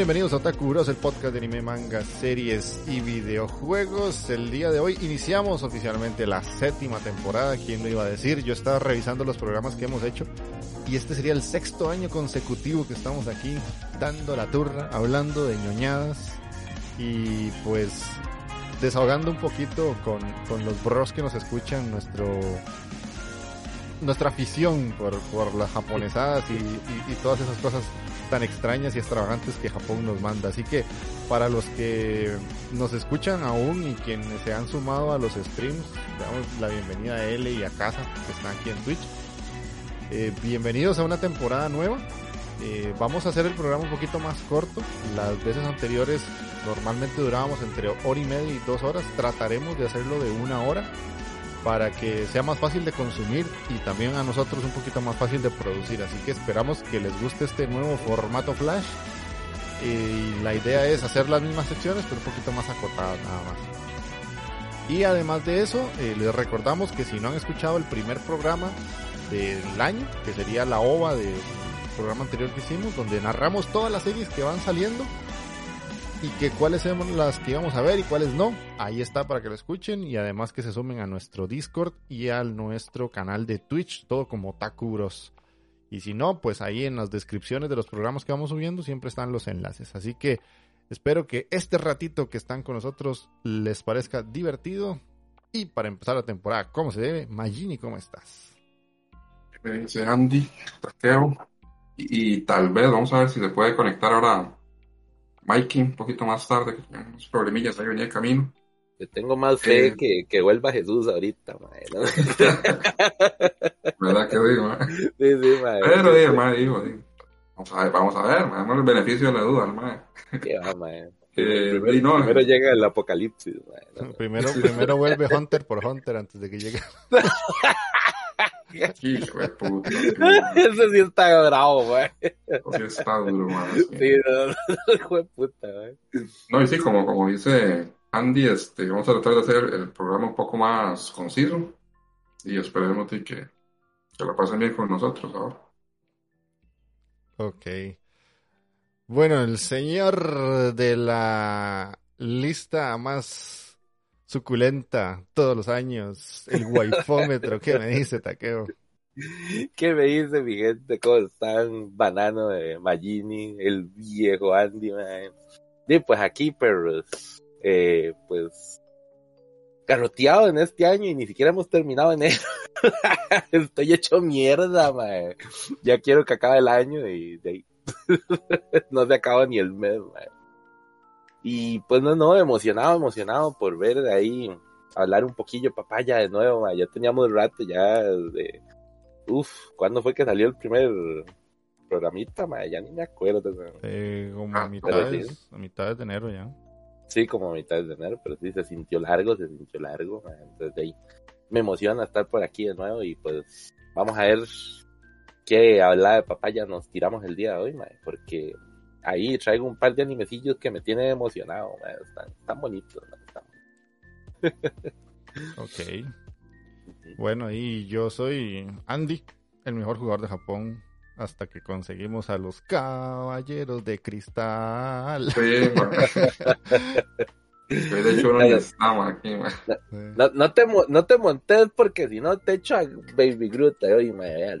Bienvenidos a Otaku Bros, el podcast de anime, manga, series y videojuegos. El día de hoy iniciamos oficialmente la séptima temporada. ¿Quién lo iba a decir? Yo estaba revisando los programas que hemos hecho y este sería el sexto año consecutivo que estamos aquí dando la turra, hablando de ñoñadas y pues desahogando un poquito con, con los bros que nos escuchan, nuestro nuestra afición por, por las japonesadas y, y todas esas cosas tan extrañas y extravagantes que Japón nos manda. Así que para los que nos escuchan aún y quienes se han sumado a los streams, damos la bienvenida a L y a Casa que están aquí en Twitch. Eh, bienvenidos a una temporada nueva. Eh, vamos a hacer el programa un poquito más corto. Las veces anteriores normalmente durábamos entre hora y media y dos horas. Trataremos de hacerlo de una hora para que sea más fácil de consumir y también a nosotros un poquito más fácil de producir. Así que esperamos que les guste este nuevo formato Flash. Y la idea es hacer las mismas secciones, pero un poquito más acotadas nada más. Y además de eso, eh, les recordamos que si no han escuchado el primer programa del año, que sería la OVA del programa anterior que hicimos, donde narramos todas las series que van saliendo, y que cuáles son las que íbamos a ver y cuáles no. Ahí está para que lo escuchen y además que se sumen a nuestro Discord y a nuestro canal de Twitch, todo como Takuros. Y si no, pues ahí en las descripciones de los programas que vamos subiendo siempre están los enlaces. Así que espero que este ratito que están con nosotros les parezca divertido. Y para empezar la temporada, ¿cómo se debe? Magini, ¿cómo estás? Me dice Andy, Taqueo. Y, y tal vez, vamos a ver si se puede conectar ahora Mikey un poquito más tarde, que unos problemillas ahí venía de camino. Le tengo más fe eh, que, que vuelva Jesús ahorita, mae, ¿no? ¿Verdad que digo, mae? Sí, sí, mae. Pero, sí, mae, digo, digo, vamos a ver, vamos a ver, mae, damos el beneficio de la duda, mae. ¿Qué va, mae? Eh, primero, no, primero llega el apocalipsis, mae, ¿no? Primero, primero vuelve Hunter por Hunter antes de que llegue. Hijo de puta. Ese sí está bravo, güey. Sí está duro. Sí, no, hijo de puta, güey. No, y sí, como, como dice Andy, este, vamos a tratar de hacer el programa un poco más conciso y esperemos que, que lo pasen bien con nosotros ahora. Ok. Bueno, el señor de la lista más suculenta todos los años, el waifómetro, ¿qué me dice Taqueo? ¿Qué me dice mi gente? ¿Cómo están? Banano de Magini, el viejo Andy, man. Y pues aquí, perros, eh, pues, carroteado en este año y ni siquiera hemos terminado en él. Estoy hecho mierda, man. Ya quiero que acabe el año y no se acaba ni el mes, man. Y pues no, no, emocionado, emocionado por ver de ahí, hablar un poquillo papaya de nuevo, ya teníamos rato ya de, uf, ¿cuándo fue que salió el primer programita, ma? ya ni me acuerdo. Eh, como a mitades, a mitades de enero ya. Sí, como a mitades de enero, pero sí se sintió largo, se sintió largo, entonces de ahí me emociona estar por aquí de nuevo y pues vamos a ver qué hablar de papaya nos tiramos el día de hoy, ma, porque ahí traigo un par de animecillos que me tienen emocionado, están, están, bonitos. ok. Bueno, y yo soy Andy, el mejor jugador de Japón, hasta que conseguimos a los caballeros de cristal. Sí, de hecho, no, estamos aquí, no, no, te, no te montes porque si no te echo a Baby Groot hoy, Su Mae,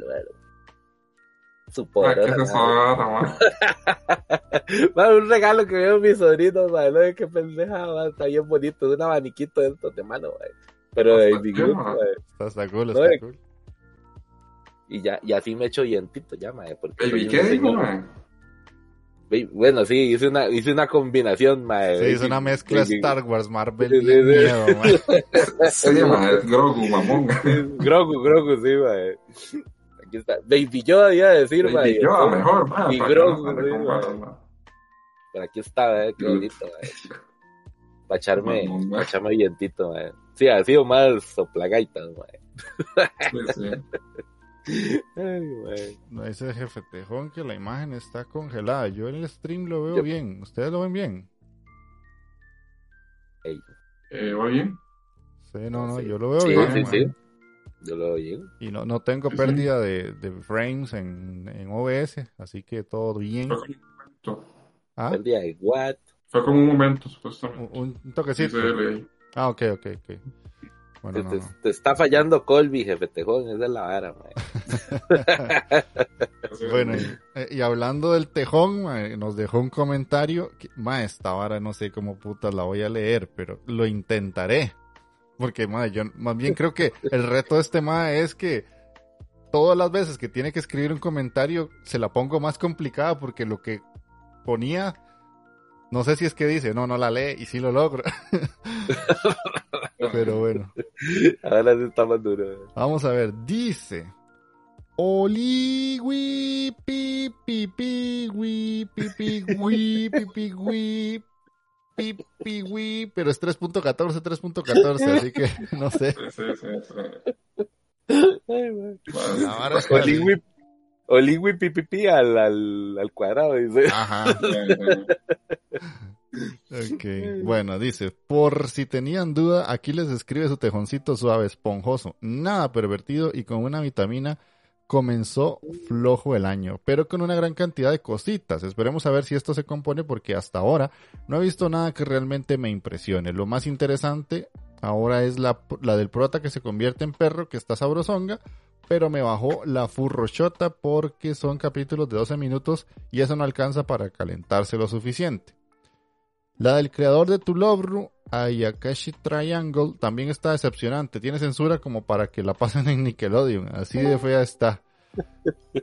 ¿Qué poderosa nave. vara, mae? Mae, un regalo que veo mis sobrinos, mae, no qué pendeja, mae, está bien bonito, es un abaniquito de estos de mano. Pero de mi grupo. Está, está cool, está cool. Y ya, y así me echo dientito ya, mae, porque ¿qué dijo, Bueno, sí, hice una, hice una combinación, mae. Sí, Baby- una mezcla Star Wars, Marvel, Sí, sí, bien sí. miedo, mae. Sí, mae, es Grogu, mamón. Grogu, Grogu, sí, mae. Aquí está. Baby Yoda iba a decir. Baby Yoda, mejor, mae. y para Grogu, no. Pero aquí está, eh, qué bonito. Para echarme, Mamón, mae. pa' echarme dientito, mae. Sí, ha sido más soplagaitas, mae. Sí, sí. Ay. No dice el jefe Tejón que la imagen está congelada. Yo en el stream lo veo Yo- bien. ¿Ustedes lo ven bien? Ey. Eh, ¿Va bien? Sí, no, no, Sí. yo lo veo Sí, bien. sí. Yo lo oí. Y no, no tengo Sí, sí. pérdida de, de frames en, en OBS, así que todo bien. Fue como un momento. Ah, El día de what? Fue como un momento, un, supuestamente. un Sí, toquecito. leí. Ah, ok, ok, ok. Bueno, te, no, te- no. te está fallando Colby, jefe Tejón, esa es la vara. Bueno, y, eh, y hablando del tejón, mae, nos dejó un comentario. Que, ma, esta vara no sé cómo putas la voy a leer, pero lo intentaré. Porque, ma, yo más bien creo que el reto de este ma es que todas las veces que tiene que escribir un comentario se la pongo más complicada porque lo que ponía, no sé si es que dice, no, no la lee y sí lo logro. pero bueno. Ahora sí está más duro. mae. Vamos a ver, dice. Oligui pi pi pi wi pi pi wi pi pi wi pi pi wi, pero es 3.14 3.14, así que no sé. Sí, sí, Oligui pipipi al, al, al cuadrado, dice. Ajá. Ok. Bueno, dice, por si tenían duda, aquí les escribe su tejoncito suave, esponjoso, nada pervertido y con una vitamina. Comenzó flojo el año, pero con una gran cantidad de cositas. Esperemos a ver si esto se compone porque hasta ahora no he visto nada que realmente me impresione. Lo más interesante ahora es la, la del prota que se convierte en perro, que está sabrosonga, pero me bajó la furrochota porque son capítulos de 12 minutos y eso no alcanza para calentarse lo suficiente. La del creador de Tulobru, Ayakashi Triangle, también está decepcionante. Tiene censura como para que la pasen en Nickelodeon. Así de fea está.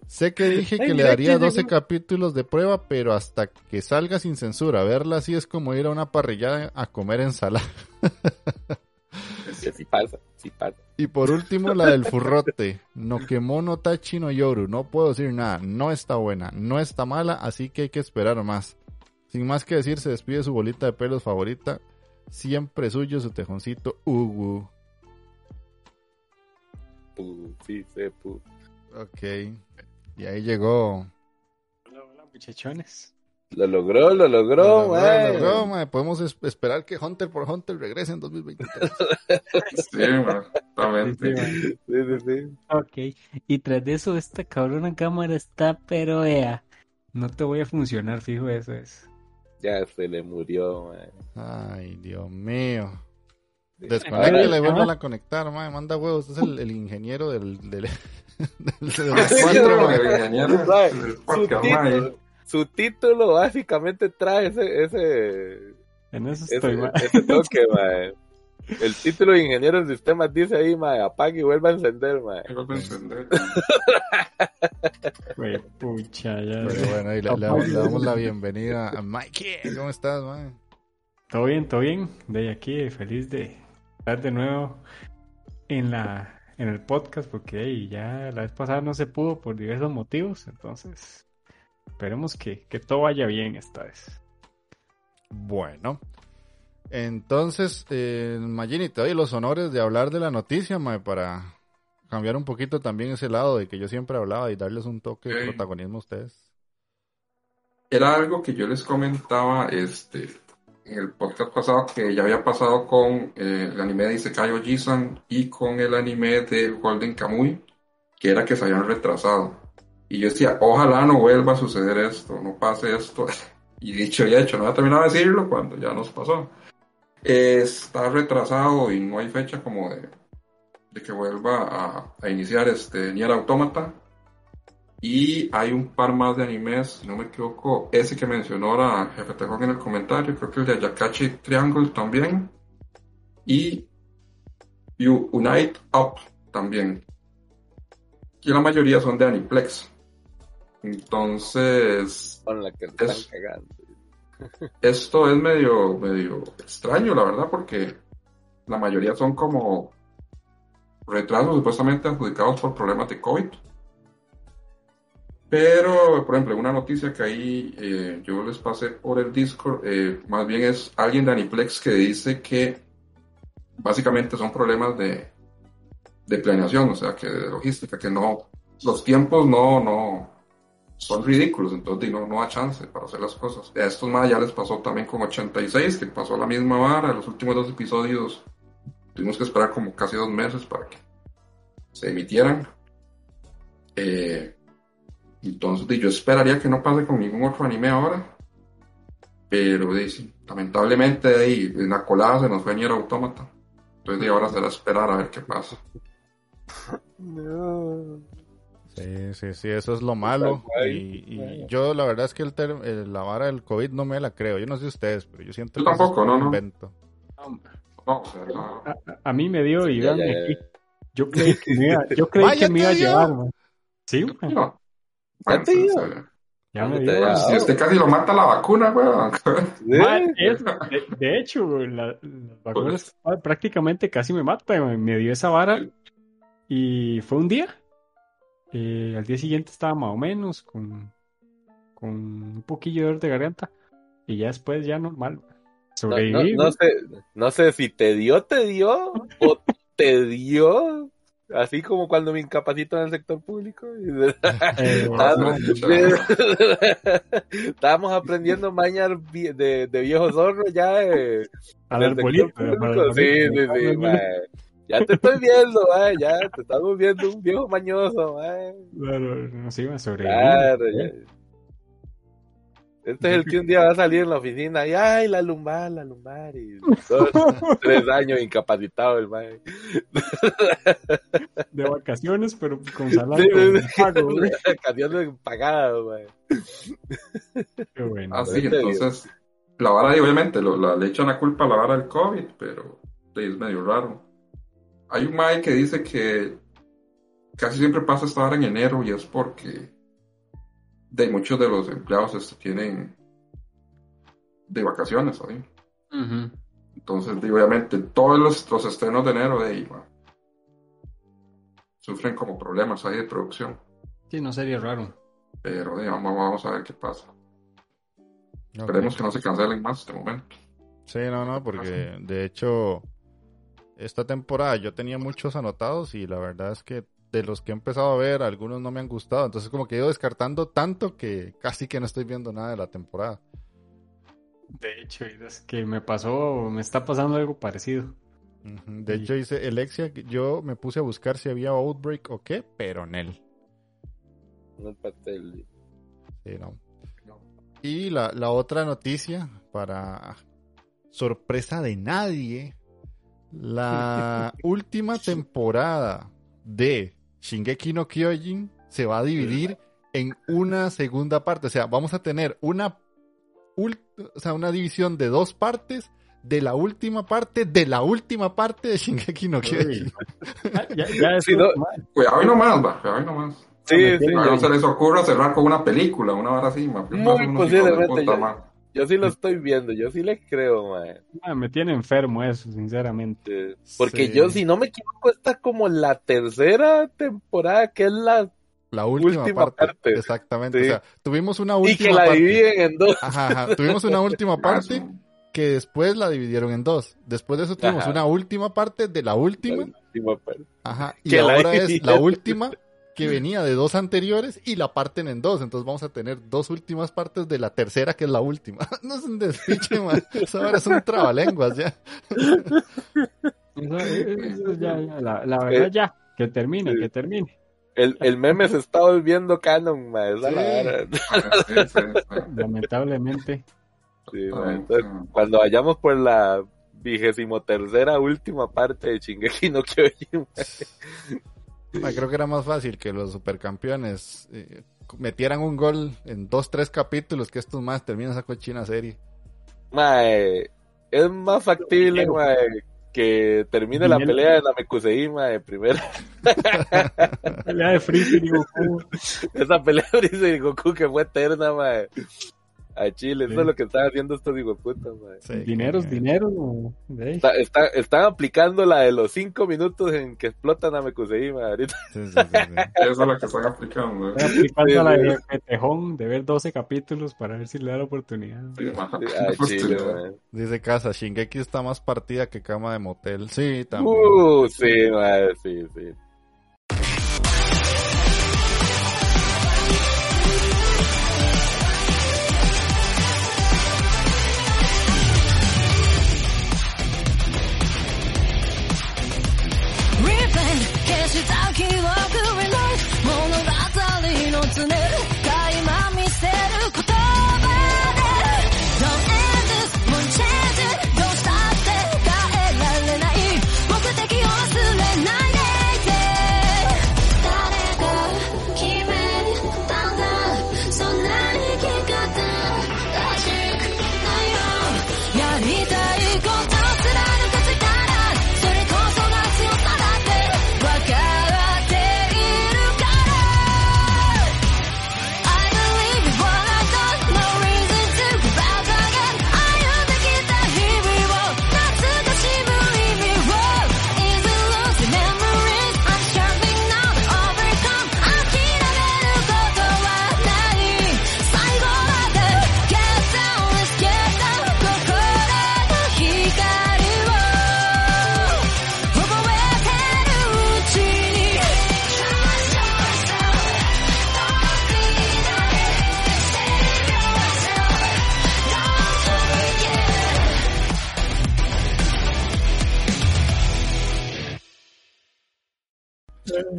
Sé que dije que Ay, le daría quién 12 llegó. capítulos de prueba, pero hasta que salga sin censura. Verla así es como ir a una parrillada a comer ensalada. Sí pasa, sí pasa. Y por último, la del furrote. No quemó no tachi no yoru. No puedo decir nada. No está buena. No está mala, así que hay que esperar más. Sin más que decir, se despide su bolita de pelos favorita. Siempre suyo su tejoncito Ugu. Sí. Ok. Y ahí llegó. Hola, hola, muchachones. Lo logró, lo logró, Lo logró, mae. lo logró, mae. Podemos es- esperar que Hunter por Hunter regrese en 2023. Sí, man, exactamente. Sí, Sí, sí, sí. Ok. Y tras de eso, esta cabrona cámara está, pero ea. No te voy a funcionar, fijo, eso es. Ya se le murió, mae. Ay, Dios mío. Sí. Desconecta y Ay, le ah. vuelvan a conectar, mae. Manda huevos. Es el, el ingeniero del, del, del- de los Sí, cuatro, man, mae. el ingeniero Mae, del Su título, su título básicamente trae ese, ese, En eso ese, estoy mal. ese toque, mae. El título de ingeniero en sistemas dice ahí, mae, apague y vuelva a encender, mae. Me vuelvo a encender. Güey, pucha, ya. Pero bueno, ahí le, le damos, le damos la bienvenida a Mikey. ¿Cómo estás, mae? Todo bien, todo bien. De aquí, feliz de estar de nuevo en la en el podcast porque ey, ya la vez pasada no se pudo por diversos motivos, entonces esperemos que, que todo vaya bien esta vez. Bueno. Entonces, eh, Magini, te doy los honores de hablar de la noticia, mae, para cambiar un poquito también ese lado de que yo siempre hablaba y darles un toque de protagonismo a ustedes. Era algo que yo les comentaba este, en el podcast pasado que ya había pasado con eh, el anime de Isekai Ojisan y con el anime de Golden Kamuy, que era que se habían retrasado. Y yo decía, ojalá no vuelva a suceder esto, no pase esto. Y dicho y hecho, no voy a terminar de decirlo cuando ya nos pasó. Está retrasado y no hay fecha como de, de que vuelva a, a iniciar este Nier Automata. Y hay un par más de animes, si no me equivoco, ese que mencionó ahora Jefe Tejón en el comentario, creo que el de Ayakachi Triangle también. Y You Unite Up también. Y la mayoría son de Aniplex. Entonces, Con la que están Es- cagando. Esto es medio, medio extraño, la verdad, porque la mayoría son como retrasos supuestamente adjudicados por problemas de COVID. Pero, por ejemplo, una noticia que ahí eh, yo les pasé por el Discord, eh, más bien es alguien de Aniplex que dice que básicamente son problemas de, de planeación, o sea, que de logística, que no, los tiempos no, no, son ridículos, entonces no, no da chance para hacer las cosas. A estos más ya les pasó también con 86, que pasó la misma vara, los últimos dos episodios tuvimos que esperar como casi dos meses para que se emitieran. Eh, entonces yo esperaría que no pase con ningún otro anime ahora, pero sí, lamentablemente di, en la colada se nos fue Nier Automata. Entonces ahora será esperar a ver qué pasa. No. Sí, sí, sí, eso es lo malo. Y, y yo la verdad es que el ter- el- la vara del COVID no me la creo. Yo no sé ustedes, pero yo siento Yo que es un no, invento. No, no. A, a mí me dio y Ya. Yo creí que me iba, yo creí Vaya, que me iba a llevar, man. Sí, man, No. Bueno, te digo. pues, eh, ya me ¿Dónde dio. si usted casi lo mata la vacuna, weón. Man, es- de, de hecho, la- las vacunas ah, prácticamente casi me mata. man. Me dio esa vara y fue un día. Eh, al día siguiente estaba más o menos con, con un poquillo de dolor de garganta y ya después ya normal. No, no, Sobreviví. no sé, no sé si te dio, te dio, o te dio, así como cuando me incapacito en el sector público. Eh, Estábamos, estábamos aprendiendo mañas vi- de, de viejo zorro ya eh, al arbolito. Sí, sí, sí. Ya te estoy viendo, mae, ya te estamos viendo un viejo mañoso, mae. Claro, no, sí, me sobreviví. Claro, ya. Este es el que un día va a salir en la oficina y ay, la lumbar, la lumbar y dos, tres años incapacitado el mae. De vacaciones, pero con salario Sí, sí, pago, güey. Canciones pagadas, mae. Qué bueno. Ah, sí, Pero te entonces, la vara, de- obviamente, lo- la, le echan la culpa a la vara del COVID, pero es medio raro. Hay un Mike que dice que casi siempre pasa esta vara en enero y es porque de muchos de los empleados este, tienen de vacaciones, ¿sabes? Entonces, obviamente, todos los, los estrenos de enero de ahí, sufren como problemas ahí de producción. Sí, no sería raro. Pero di, vamos, vamos a ver qué pasa. Esperemos que no se cancelen más de momento. Sí, no, no, porque de hecho esta temporada yo tenía muchos anotados y la verdad es que de los que he empezado a ver algunos no me han gustado, entonces como que he ido descartando tanto que casi que no estoy viendo nada de la temporada. De hecho, es que me pasó, me está pasando algo parecido. De hecho dice Alexia, que yo me puse a buscar si había Outbreak o qué, pero en él. No Sí, no. Y la, la otra noticia, para sorpresa de nadie, la última temporada de Shingeki no Kyojin se va a dividir en una segunda parte. O sea, vamos a tener una, o sea, una división de dos partes de la última parte de la última parte de Shingeki no Kyojin. Ah, ya, ya Sí, no. Cuidado y no más, va, cuidado y no más. Sí, sí, no se les ocurra cerrar con una película, una hora así. Muy Más de posiblemente, puta, yo- sí lo estoy viendo, yo sí le creo, mae. ah, me tiene enfermo eso, sinceramente. Porque Sí. yo, si no me equivoco, esta es como la tercera temporada, que es la... La última, Última parte. parte. Exactamente. Sí. O sea, tuvimos una Y última que la parte. dividen en dos. Ajá, ajá. Tuvimos una última parte que después la dividieron en dos. Después de eso tuvimos Ajá. una última parte de la última. La última parte. Ajá. Y Que la ahora es la última que venía de dos anteriores y la parten en dos. Entonces vamos a tener dos últimas partes de la tercera que es la última. No es un despiche, man. Eso ahora es un trabalenguas ya. Eso- eso ya, ya, la, la verdad, Eh, ya, que termine, sí. que termine. El, el meme se está volviendo canon, la Sí. sí. Lamentablemente. Sí. Totalmente. Entonces, cuando vayamos por la vigésimo tercera última parte de Shingeki no Kyojin, Ma, creo que era más fácil que los supercampeones eh, metieran un gol en dos, tres capítulos que estos más terminan esa cochina serie. Mae, es más factible, mae, que termine la pelea de Namekusei, mae, primero. Pelea de Freezer y Goku. Esa pelea de Freezer y Goku que fue eterna, mae. A Chile, eso es lo que están haciendo estos hijueputas, mae. Sí, dinero. Está- está- están aplicando la de los cinco minutos en que explota Namekusei, mae, ahorita. Sí, sí, sí, sí. Esa es la que están aplicando. ¿eh? aplicando Sí, la de Petejón de ver 12 capítulos para ver si le da la oportunidad. A Chile. Dice Casa, Shingeki está más partida que cama de motel. Sí, también. Uh, sí, mae, sí, sí.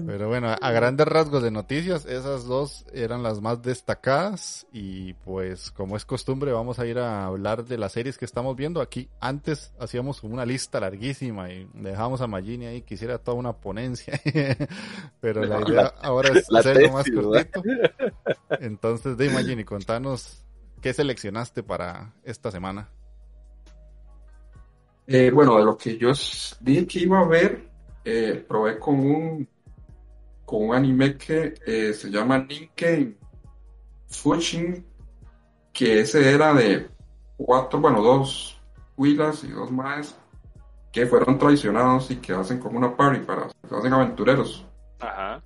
Pero bueno, a grandes rasgos de noticias, esas dos eran las más destacadas y pues como es costumbre vamos a ir a hablar de las series que estamos viendo. Aquí antes hacíamos como una lista larguísima y dejamos a Magini ahí que hiciera toda una ponencia, pero la idea ahora es la hacerlo más cortito. Entonces, de Magini, contanos qué seleccionaste para esta semana. Eh, bueno, de lo que yo dije que iba a ver, eh, probé con un, con un anime que eh, se llama Ninken Fushin, que ese era de cuatro, bueno, dos huilas y dos maes que fueron traicionados y que hacen como una party para, se hacen aventureros. Ajá.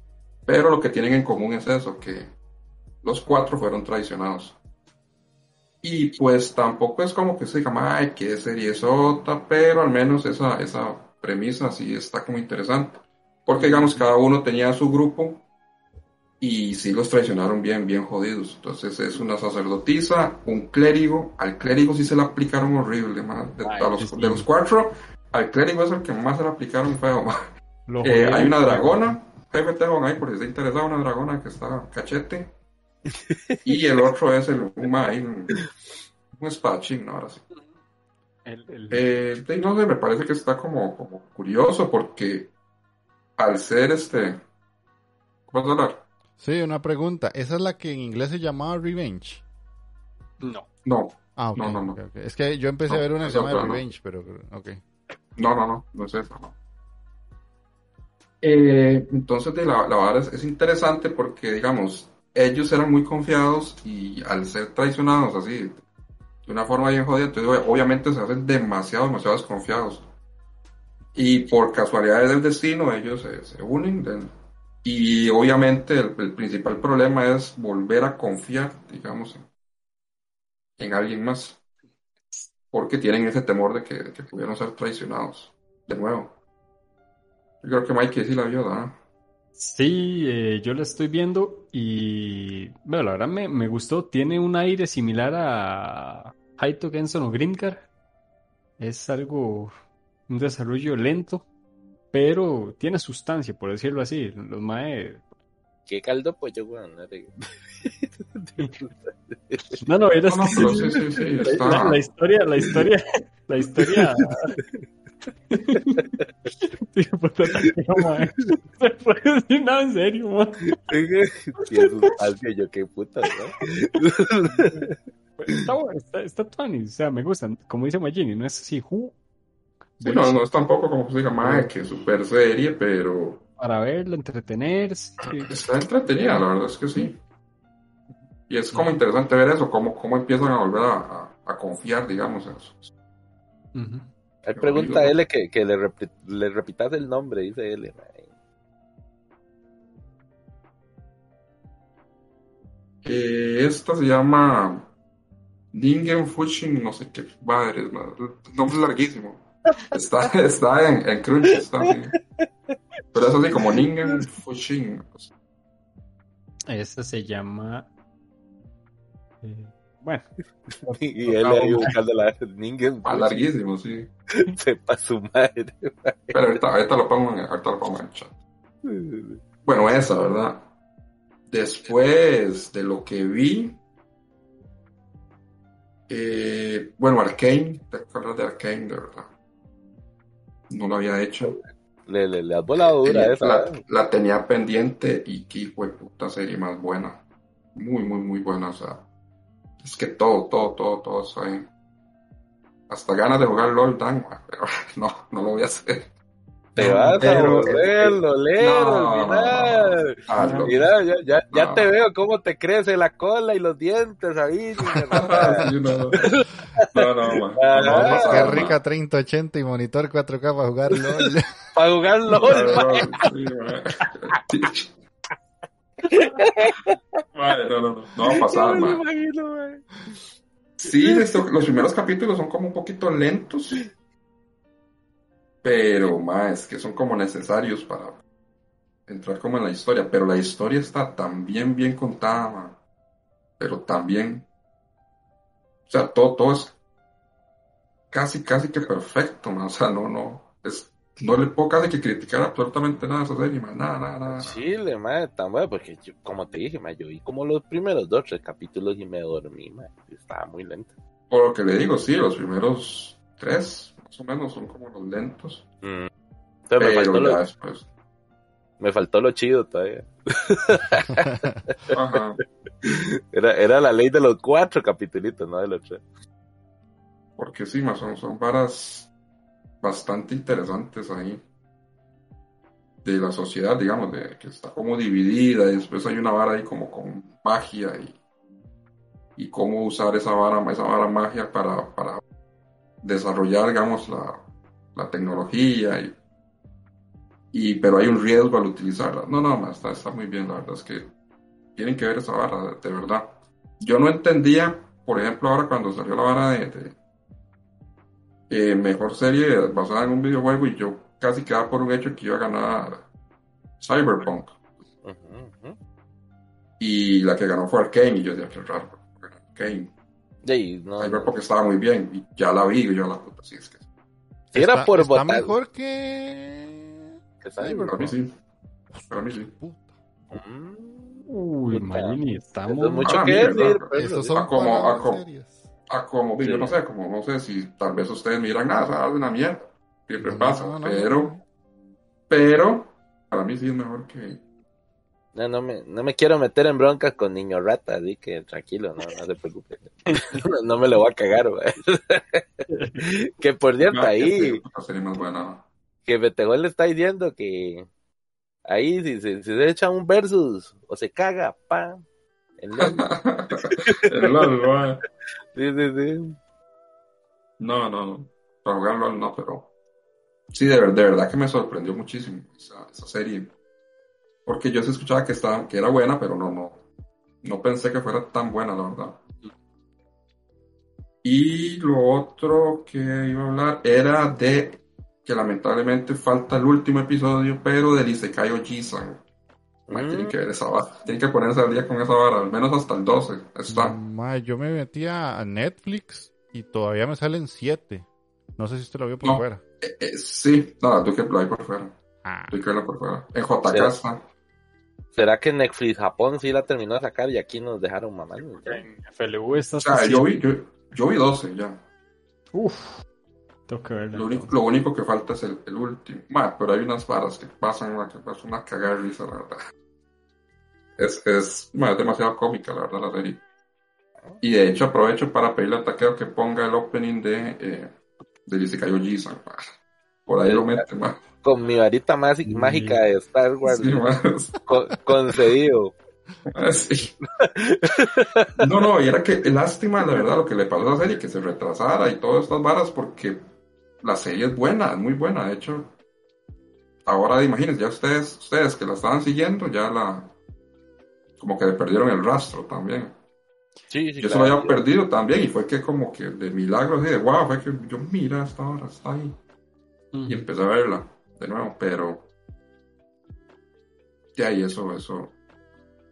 Pero lo que tienen en común es eso, que los cuatro fueron traicionados. Y pues tampoco es como que se diga, ay, qué serie sota, pero al menos esa, esa premisa sí está como interesante. Porque digamos, cada uno tenía su grupo y sí los traicionaron bien, bien jodidos. Entonces es una sacerdotisa, un clérigo, al clérigo sí se le aplicaron horrible, ma. De, Ay, a los, sí. de los cuatro, al clérigo es el que más se le aplicaron feo, Eh, hay una dragona, jefe tengo ahí por si está interesado, una dragona que está cachete. Y el otro es el un, un, un espadachín, ¿no? ahora sí. El- el- Eh, no sé, me parece que está como, como curioso porque al ser este. ¿Vas a hablar? Sí, una pregunta. ¿Esa es la que en inglés se llamaba Revenge? No. No, Ah, No, no, no. Es que yo empecé No, a ver una que se llama. Revenge, pero ok. no, no, no, no es eso, no. Eh, entonces, de la, la vara es, es interesante porque, digamos, ellos eran muy confiados y al ser traicionados así, de una forma bien jodida, entonces ob- obviamente se hacen demasiado, demasiado desconfiados. Y por casualidades del destino, ellos se, se unen. de- y obviamente el, el principal problema es volver a confiar, digamos, en, en alguien más. Porque tienen ese temor de que, de que pudieron ser traicionados. De nuevo. Yo creo que Mikey sí la vio, ¿verdad? Sí, eh, yo la estoy viendo y bueno, la verdad me, me gustó. Tiene un aire similar a Haito Genson o Grimgar. Es algo, un desarrollo lento, pero tiene sustancia, por decirlo así. Los mae qué caldo pollo, weón. no. No, no, era No, no, sí, sí, sí, la, la- historia, la historia, la historia. Tío, puta, tío, mae. Se puede decir nada en serio, man. Falso, yo qué puta, ¿no? Está bueno, está, está tuanis, o sea, me gustan. Como dice Magini, no es así, ju, Sí, no, no es tampoco como que se diga, mae, que es super serie, pero para verlo, entretenerse. está entretenida, la verdad es que sí. Y es como interesante ver eso, cómo, cómo empiezan a volver a, a- a confiar, digamos, en eso. Ujú. Él pregunta a L que, que le, repi- le repitas el nombre, dice L. Eh, esta se llama Ningen Fushin, no sé qué man. El nombre es larguísimo. Está, está en, en Crunchy, está así. Pero es así como Ningen Fushin. Esa se llama. eh, bueno, Y él ahí buscando la Ningen. Ah, larguísimo, sí. Sepa su madre. Pero ahorita, ahorita lo pongo en, ahorita lo pongo en el chat. Bueno, esa, ¿verdad? Después de lo que vi, eh, bueno, Arkane, ¿te acuerdas de Arkane, de verdad? No lo había hecho. Le, le, le has volado dura Tenía- esa. la, ¿eh? la tenía pendiente y qué puta serie más buena. Muy, muy, muy buena. O sea, es que todo, todo, todo, todo está bien. Hasta ganas de jugar LOL dan, pero no, no lo voy a hacer. Te vas a volverlo, leer al final. Mira, ya, ya, ya No. te veo cómo te crece la cola y los dientes ahí. Ah, sí, no, no, no, Qué rica 3080 y monitor 4K para jugar LOL. Para jugar LOL. Madre, no, no, no, no va a pasar, No me lo ma. imagino, ma. Sí, esto- los primeros capítulos son como un poquito lentos, pero más es que son como necesarios para entrar como en la historia, pero la historia está tan bien, bien contada, ma. pero también, o sea, todo, todo es casi, casi que perfecto, ma. o sea, no, no, es, no le puedo casi que criticar absolutamente nada a esa serie, ma. nada, nada, nada. Chile, ma, tan bueno, porque yo, como te dije, ma, yo vi como los primeros dos, tres capítulos y me dormí, ma. Estaba muy lento. Por lo que le digo, sí, los primeros tres, más o menos, son como los lentos, Mm. Entonces me faltó, lo, después, me faltó lo chido todavía. ajá. Era, era la ley de los cuatro capítulos, no de los tres. Porque sí, ma, son, son varas bastante interesantes ahí. De la sociedad, digamos, de que está como dividida y después hay una vara ahí como con magia y, y cómo usar esa vara, esa vara magia para, para desarrollar, digamos, la, la tecnología y, y pero hay un riesgo al utilizarla. No, no, está, está muy bien, la verdad es que tienen que ver esa vara, de, verdad. Yo no entendía, por ejemplo, ahora cuando salió la vara de- de eh, mejor serie basada en un videojuego y yo casi quedaba por un hecho que iba a ganar Cyberpunk. Y la que ganó fue Arkane y yo decía, qué raro, porque ahí, no, Cyberpunk estaba muy bien y ya la vi y yo la puta, sí, es que Si era Está- por está votar. mejor que... que para mí Cyberpunk. sí. Para mí sí. Mm. uy, Eso estamos. es mucho Ah, que mierda, decir. pero pues, sí. son Ah, como- para ah, como-. Ah, como, yo Sí. no sé, como no sé si tal vez ustedes miran, nada, esa es una mierda. Siempre No, pasa, no, no, pero, no. pero, para mí sí es mejor que, No, no me, no me quiero meter en broncas con niño rata, así que tranquilo, no, no se preocupe. no, no me lo voy a cagar, güey. que por cierto, Ah, ahí, buena. que Betegol le está diciendo que ahí si, si, si se echa un versus o se caga, pa. El LOL. El LOL, sí, sí, sí. No, no, no. Para jugar LOL no, pero sí, de, de verdad que me sorprendió muchísimo esa, esa serie. Porque yo sí escuchaba que, estaba, que era buena, pero no, no. No pensé que fuera tan buena, la verdad. Y lo otro que iba a hablar era de que lamentablemente falta el último episodio, pero del Isekai Oji-san. Man, Mm. Tienen que ver esa vara. Tienen que ponerse al día con esa vara, al menos hasta el 12. Está. Ma, yo me metí a Netflix y todavía me salen 7. No sé si usted lo vio por No. fuera. Eh, eh, sí, no, tú que lo hay por fuera. Ah, Tú que lo por fuera. En JK Sí. está. ¿Será que Netflix Japón sí la terminó de sacar y aquí nos dejaron mamando? En FLU está O sea, yo vi, yo, yo vi 12 ya. Uf, tengo que verla. Lo único, lo único que falta es el, el último. Ma, pero hay unas varas que pasan, ma, que es una cagada de risa, la verdad. Es, es, ma, es demasiado cómica, la verdad, la serie. Y de hecho aprovecho para pedirle a Taqueo que ponga el opening de, eh, de Isekai Ojisan. Por ahí lo mete, ma. Con mi varita mágica de Star Wars, Sí, con- concedido. Ah, sí. No, no, y era que lástima, la verdad, lo que le pasó a la serie, que se retrasara y todas estas varas, porque la serie es buena, es muy buena. De hecho, ahora imagínense, ya ustedes, ustedes que la estaban siguiendo, ya la. como que le perdieron el rastro también. Sí, sí, yo se claro. lo había perdido también, y fue que como que de milagro, así de wow, fue que yo, mira, esta hora está ahí. Y empecé a verla de nuevo, pero. Ya, y eso, eso.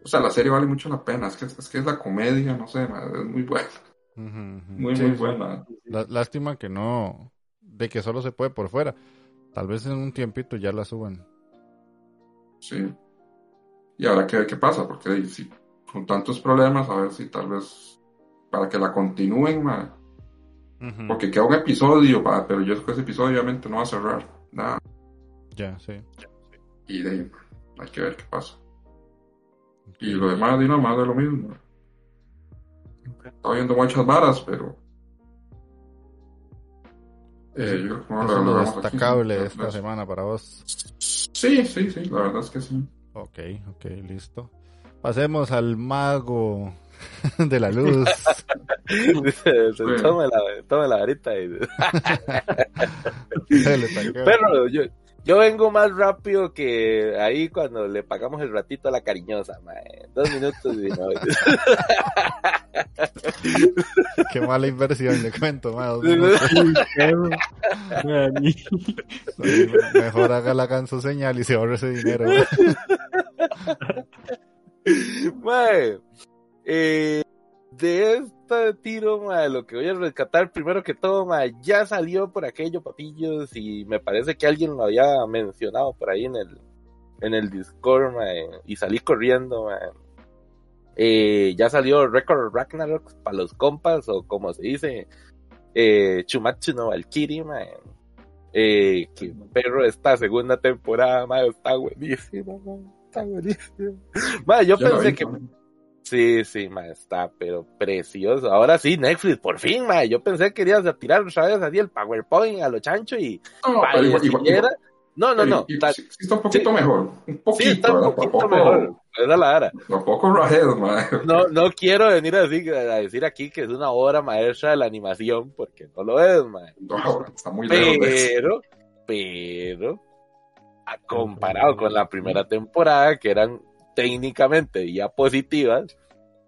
O sea, la serie vale mucho la pena. Es que es, que es la comedia, no sé, es muy buena. Muy, Sí, muy buena. Lá- Lástima que no, de que solo se puede por fuera. Tal vez en un tiempito ya la suban. Sí. Y ahora ver qué pasa, porque sí, con tantos problemas, a ver si tal vez. Para que la continúen, ma, porque queda un episodio, pero yo creo que ese episodio obviamente no va a cerrar. Nada. Ya, sí. Y de ahí, hay que ver qué pasa. Y lo demás, de más de lo mismo. Estaba viendo muchas varas, pero. Eh, yo creo que no es lo aquí. destacable de esta semana para vos. Sí, sí, sí, la verdad es que sí. Ok, ok, listo. Pasemos al mago de la luz. Dice, Sí. toma la, varita. y-. Pero yo, yo vengo más rápido que ahí cuando le pagamos el ratito a la cariñosa, mae. Dos minutos y no. Qué mala inversión, le cuento. ma, dos Sí, minutos. Dani. Sí, Mejor haga la canso señal y se ahorre ese dinero. Mae, eh, de este tiro, mae, lo que voy a rescatar primero que todo, mae, ya salió por aquello, papillos, y me parece que alguien lo había mencionado por ahí en el, en el Discord, mae, y salí corriendo, mae. Eh, ya salió Record Ragnarok para los compas, o como se dice, eh, Chumatsu no Valkyrie, mae. Eh, que perro esta segunda temporada, mae, está buenísimo, mae, está buenísimo. Mae, yo pensé vi, que. Sí, sí, ma, está, pero precioso. Ahora sí, Netflix, por fin, ma. Yo pensé que querías tirar otra vez así el PowerPoint a lo chancho y No, pero igual, igual, pareciera- igual- No, no, no. sí, está un poquito sí. mejor. Un poquito, Sí, está un poquito Tampoco, mejor. Esa es la vara. Tampoco rajedo, madre. No, no quiero venir así a decir aquí que es una obra maestra de la animación, porque no lo es, ma. No, está muy lejos. Pero, pero, a- comparado con la primera temporada, que eran técnicamente diapositivas,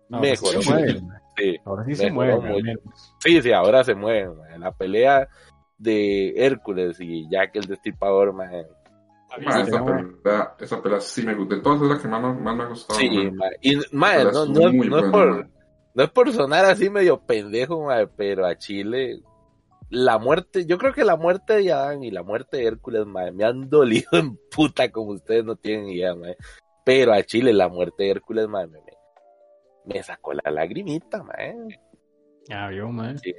No, pues mejoró ma. Sí. Ahora sí se Mejoró mueve. al mucho. menos. Sí, sí, ahora se mueven. La pelea de Hércules y Jack el Destripador, mae. Ma, Sí, esa, pelea, esa pelea sí me gusta. De todas es la que más, me- más me ha gustado. Sí. Y, Pelea no, es no, no es por, no es por sonar así medio pendejo, pero a Chile, la muerte, yo creo que la muerte de Adán y la muerte de Hércules, mae, me han dolido en puta como ustedes no tienen idea, mae. Pero a Chile la muerte de Hércules, mae, me, me, me sacó la lagrimita, mae. Ya vio, man. Sí,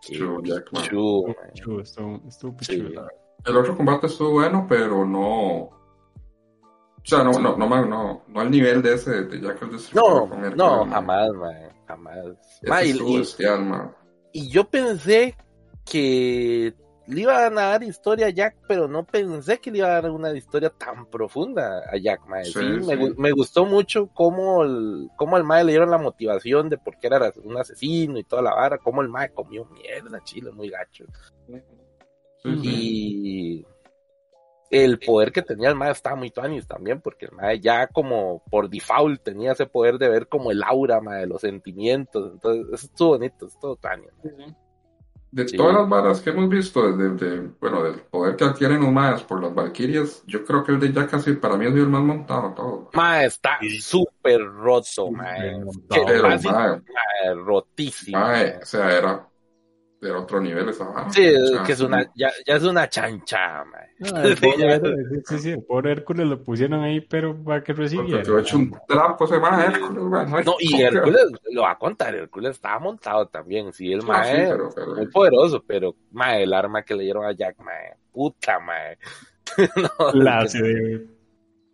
qué True, Jack, chu, estuvo, estuvo Sí. chulo. El otro combate estuvo bueno, pero no. O sea, no, no, no, no, no al nivel de ese de Jack el No, Destripador con Hércules, no, jamás, mae, jamás. Ese y- estuvo y- bestial, ma. Y yo pensé que le iban a dar historia a Jack, pero no pensé que le iba a dar una historia tan profunda a Jack, mae. Sí, Sí, me, sí. gu- me gustó mucho cómo, el, cómo al mae le dieron la motivación de por qué era un asesino y toda la vara, cómo el mae comió mierda, chile, muy gacho. Sí, sí. Y el poder que tenía el mae estaba muy tuanis también, porque el mae ya como por default tenía ese poder de ver como el aura, mae, de los sentimientos. Entonces, eso estuvo bonito, estuvo tuanis. De Sí. todas las varas que hemos visto, desde, de- bueno, del poder que adquieren los mayas por las valquirias, yo creo que el de Jack casi para mí sido el más montado todo. Ma, está súper roto, ma. Pero, ma, rotísimo. ma. o sea, era, era otro nivel esa vara. Sí, Ah, que es una, ya, ya es una chancha, mae. No, el pobre, Hércules, sí, sí, el pobre Hércules lo pusieron ahí, pero para que Porque recibiera. yo he hecho un trapo ese más Hércules, man, no No, y Hércules, lo va a contar, Hércules estaba montado también, sí, el Ah, mae, sí, pero- pero- muy poderoso, pero, mae, el arma que le dieron a Jack, mae, puta, mae. No, La que- de-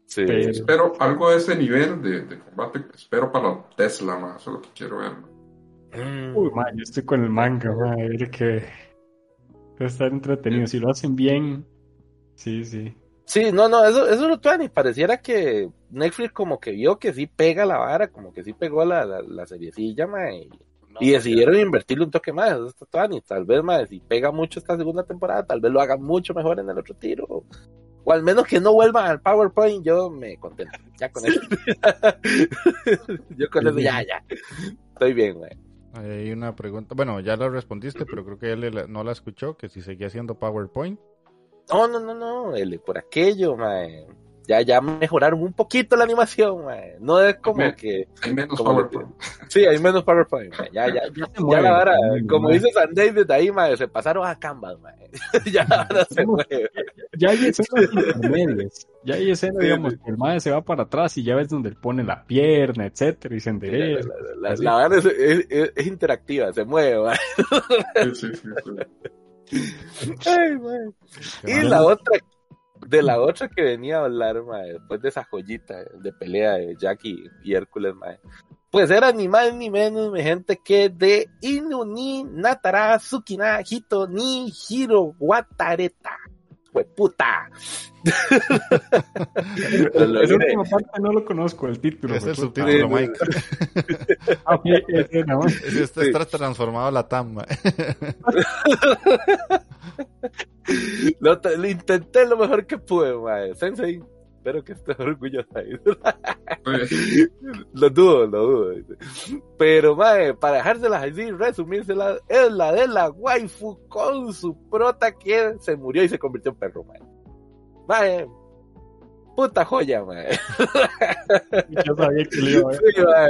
sí. pero- Espero algo de ese nivel de, de combate, espero para Tesla, más, eso es lo que quiero ver. man. Mm. Uy, ma, yo estoy con el manga, ma, mire que va a estar entretenido. Si lo hacen bien, sí, sí. Sí, no, no, eso, eso lo tuani. Pareciera que Netflix como que vio que sí pega la vara, como que sí pegó la, la, la seriecilla, mae, y, y decidieron invertirle un toque más. Eso está tuani. Tal vez, mae, si pega mucho esta segunda temporada, tal vez lo hagan mucho mejor en el otro tiro. O al menos que no vuelvan al PowerPoint, yo me contento. Ya con eso. yo con eso ya, ya. Estoy bien, güey. Hay una pregunta, bueno, ya la respondiste, pero creo que él no la escuchó, que si seguía haciendo PowerPoint. No, no, no, no, por aquello, mae. Ya, ya mejoraron un poquito la animación, mae. No es como Me- que Hay menos Como PowerPoint. Sí, hay menos PowerPoint, mae. Ya, ya, ya, se ya mueve, la vara, como dice San David ahí, mae, se pasaron a Canvas, ya la vara se mueve. Ya hay escenas intermedias. Ya hay escenas, Sí, digamos, sí. que el madre se va para atrás y ya ves donde él pone la pierna, etcétera, y se endereza. la- la- la vara es, es- es- es interactiva, se mueve. Sí, sí, sí, sí. Ay, Y la otra, de la otra que venía a hablar, mae, después de esa joyita de pelea de Jackie y Hércules, mae. Pues era ni más ni menos, mi gente, que de Inu ni Natara Tsukina Hito ni Hiro Watareta. Fue puta. Logré. última parte no lo conozco, el título. Es el subtítulo, Mike. No. Ese está, transformado a la tamba. Lo, lo intenté lo mejor que pude. Sensei, espero que estés. Sí. Lo dudo, lo dudo. Pero, mae, para dejárselas así, resumírsela, es la de la waifu con su prota que se murió y se convirtió en perro, mae. Mae, puta joya, mae. Yo sabía que le iba. Sí,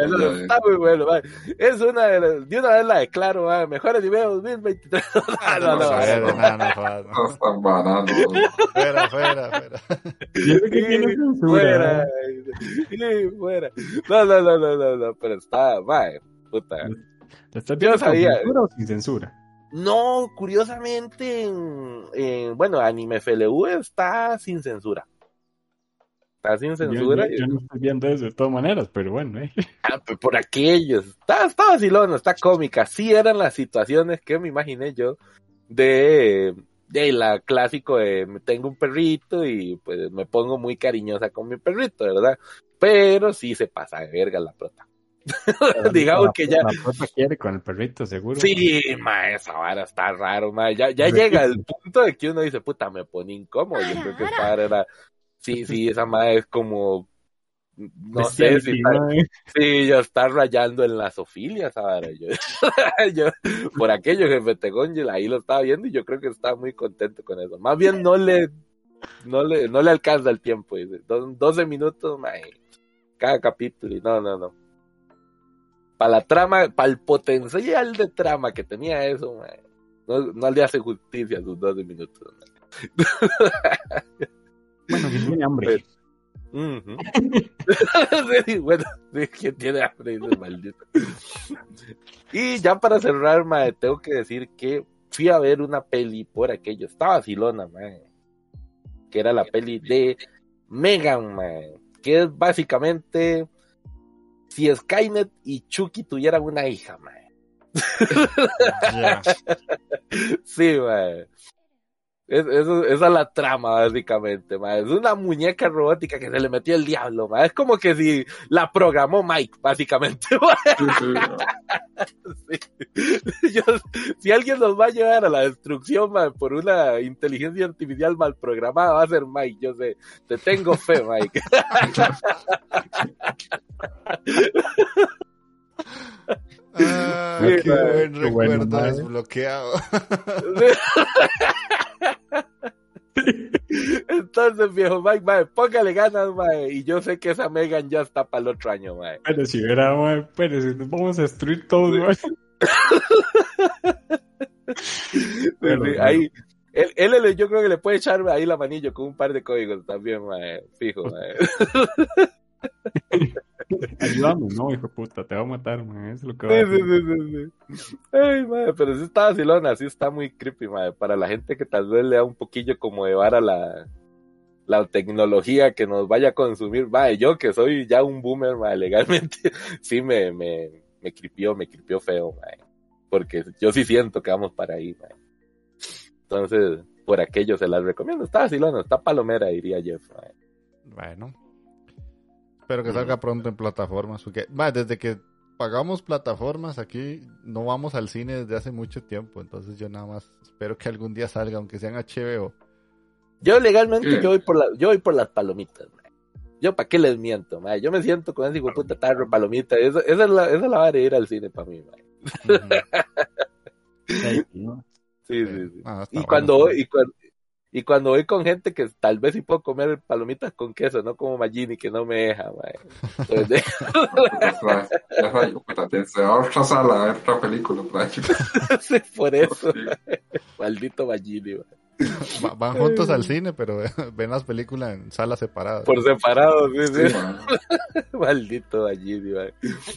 no, está muy bueno, mae. Es una de las, de una vez la declaro, mae, mejores niveles 2023. no, no, no. Fuera, fuera, fuera. Fuera, fuera. No, no, no, no, no, no, pero está, mae, puta. ¿Lo estás Yo viendo con sabía. censura o sin censura? No, curiosamente, en, en- bueno, Anime FLU está sin censura. Está sin censura. yo- yo no estoy viendo eso de todas maneras, pero bueno, eh. Ah, pues por aquellos. Está, está vacilona, está cómica. Sí eran las situaciones que me imaginé yo de, de la clásico de tengo un perrito y pues me pongo muy cariñosa con mi perrito, ¿verdad? Pero sí se pasa de verga la prota. Digamos La- que ya- La prota quiere con el perrito, seguro. Sí, ma, esa vara está raro, ma. Ya, ya llega el punto de que uno dice, puta, me pone incómodo. Yo creo que vara era, sí, sí, esa madre es como, no sé si está, mae. sí, ya está rayando en la sofilia esa vara. Yo, yo, por aquello que Fetegón, ahí lo estaba viendo y yo creo que estaba muy contento con eso. Más bien no le, no le, no le alcanza el tiempo, dice. Do- 12 minutos, ma, cada capítulo y no, no, no para la trama, para el potencial de trama que tenía eso, mae, no, no le hace justicia a sus 12 minutos. Bueno, que tiene hambre. Ujú. Sí, bueno, sí, ¿quién tiene hambre? Dice el maldito. Y ya para cerrar, mae, tengo que decir que fui a ver una peli por aquello, estaba vacilona, mae, que era la peli de Megan, mae, que es básicamente si Skynet y Chucky tuvieran una hija, mae. Sí, mae. Es, eso- esa es la trama, básicamente, mae. Es una muñeca robótica que se le metió el diablo, mae. Es como que si la programó Mike, básicamente, si alguien nos va a llevar a la destrucción, mae, por una inteligencia artificial mal programada, va a ser Mike, yo sé. Te tengo fe, Mike. Ah, qué buen Qué bueno, recuerdo mae. desbloqueado. Entonces, viejo Mike, mae, póngale ganas, mae. Y yo sé que esa Megan ya está para el otro año, mae. Pero si hubiera, mae, pero si nos vamos a destruir todo, mae. Sí, ahí, él, él, yo creo que le puede echar ahí la manillo con un par de códigos también, mae, fijo, mae. Ayúdame, no, hijo de puta, te va a matar, man. Eso es lo que Sí, va a sí, hacer. sí, sí, sí. Ay, madre, pero sí está vacilona, sí está muy creepy, madre. Para la gente que tal vez le da un poquillo como de vara la, la tecnología que nos vaya a consumir. Madre, yo que soy ya un boomer, madre, legalmente, sí me, me, me cripió, me cripió feo, madre. Porque yo sí siento que vamos para ahí, madre. Entonces, por aquello se las recomiendo. Está vacilona, está palomera, diría Jeff, madre. Bueno. Espero que salga pronto en plataformas. Porque, desde que pagamos plataformas aquí, no vamos al cine desde hace mucho tiempo. Entonces yo nada más espero que algún día salga, aunque sea en HBO. Yo legalmente ¿Qué? yo voy por la, yo voy por las palomitas, mae. Yo para qué les miento, mae. Yo me siento con ese hijo de puta tarro de palomitas. Esa, esa es la, esa es la vara de ir al cine para mí, no. Sí, sí, sí. Ah, Y bueno. cuando voy, y cuando, y cuando voy con gente que tal vez sí puedo comer palomitas con queso, no como Magini que no me deja, mae. Entonces, a otra sala a ver otra película, otra por eso, Sí. maldito Magini, mae. Va- van juntos al cine, pero ven las películas en salas separadas. Por separado, sí, sí. Sí. Maldito Magini, mae.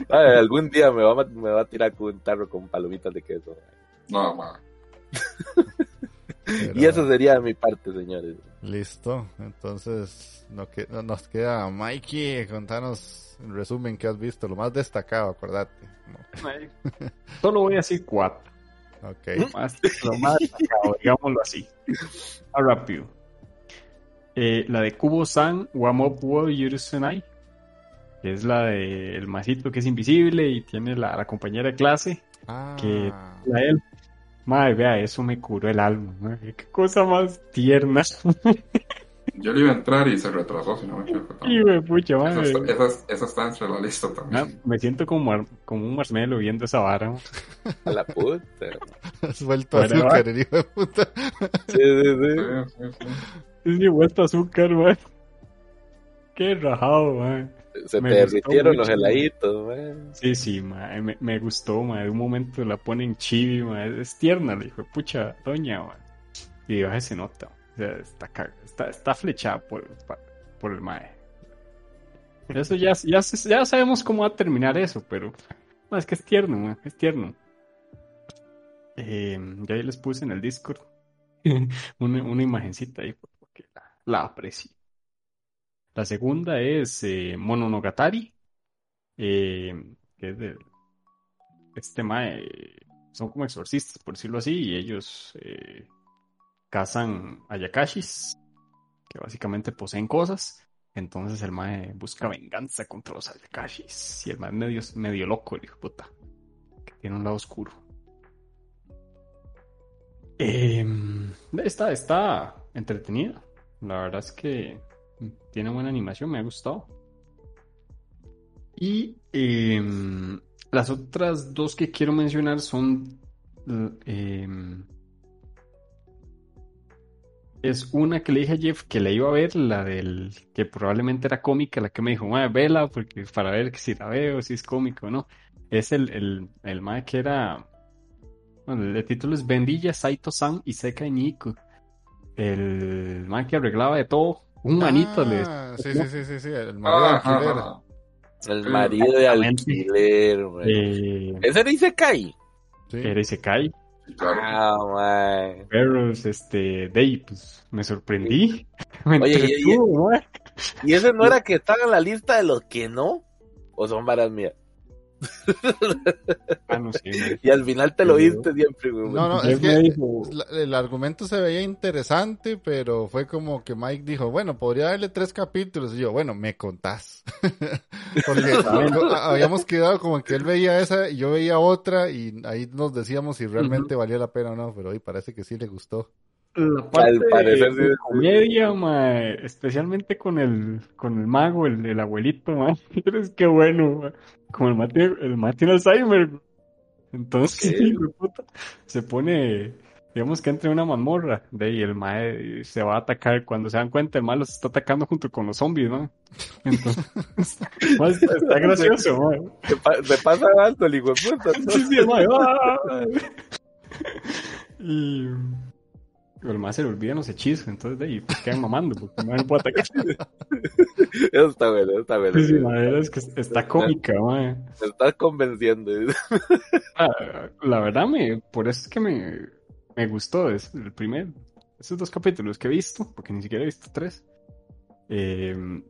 Algún día me va, a, me va a tirar con un tarro con palomitas de queso, mae. No, man. Pero- Y eso sería de mi parte, señores. Listo. Entonces no que- no- nos queda Mikey. Contanos en resumen qué has visto. Lo más destacado, acordate. No. Solo voy a decir cuatro. Ok. Más, lo más destacado, digámoslo así. A rápido. Eh, la de Kubo-san, One Up World Yurusunai, que es la de el masito que es invisible y tiene la, la compañera de clase, Ah, que la de él. Madre, vea, eso me curó el alma. madre, Qué cosa más tierna. Yo le iba a entrar y se retrasó, si no me equivoco. Y me pucha, madre. está- esa- esa está entre la lista Ah, también. me siento como, como un marshmallow viendo esa vara. A la puta. has vuelto Bueno, azúcar, el hijo de puta. Sí, sí, sí. Sí, sí, sí. Es mi vuelta azúcar, man. Qué rajado, man. Se Me te derritieron los heladitos, man. Sí, sí, ma, me, me gustó, ma. De un momento la ponen chibi, ma. Es tierna, le dijo, pucha, doña, ma. Y de se nota. O sea, está, está, está flechada por, por el mae. Eso ya, ya, ya sabemos cómo va a terminar eso, pero es que es tierno, ma, es tierno. Eh, ya ahí les puse en el Discord una, una imagencita ahí porque la, la aprecio. La segunda es eh, Mononogatari, eh, que es de este mae, son como exorcistas, por decirlo así, y ellos eh, cazan ayakashis, que básicamente poseen cosas. Entonces el mae busca venganza contra los ayakashis. Y el mae es medio, loco, el hijo puta. Que tiene un lado oscuro. Em, está, está entretenida. La verdad es que tiene buena animación, me ha gustado. Y em, las otras dos que quiero mencionar son. em, es una que le dije a Jeff que la iba a ver, la del que probablemente era cómica, la que me dijo, "Mae, vela, porque para ver si la veo, si es cómica o no. Es el, el, el que era. Bueno, el título es Bendilla, Saito-san y Sekai Niku. El mae que arreglaba de todo. Un manito le Ah, sí, sí, sí, sí, sí, el marido de alquiler. ajá. El marido de alquiler, man. Eh, Ese dice Kai. Sí. era Isekai. Ah, man. Pero, este, ahí, pues, me sorprendí. Me Oye. ¿Y ese no era que estaba en la lista de los que no? ¿O son varas mías? Ah, no. Y al final te lo Sí, viste siempre, güey. No, no, es me que dijo, el argumento se veía interesante, pero fue como que Mike dijo, bueno, podría darle tres capítulos. Y yo, bueno, me contás. Porque no, habíamos quedado como que él veía esa y yo veía otra y ahí nos decíamos si realmente valía la pena o no, pero hoy parece que sí le gustó. la parte Al parecer de comedia, especialmente con el, con el mago, el, el abuelito, mae. Es que bueno. Como el mate, el mae tiene Alzheimer. Entonces, puta, se pone, digamos que entra en una mazmorra, de ahí el mae se va a atacar, cuando se dan cuenta, el mae los está atacando junto con los zombies, ¿no? Entonces, está, gracioso, mae. Se, pa- se pasa alto el hijo de puta. ¿no? Sí, sí, mae, ¡ah! Y el más se le olvidan los hechizos, entonces de ahí pues, quedan mamando porque no me puedo atacar. Eso está bueno, eso está bueno. Sí, sí, madre, es que está cómica, mae. Me estás convenciendo. Ah, la verdad, me, por eso es que me, me gustó es el primer, esos dos capítulos que he visto, porque ni siquiera he visto tres. Eh,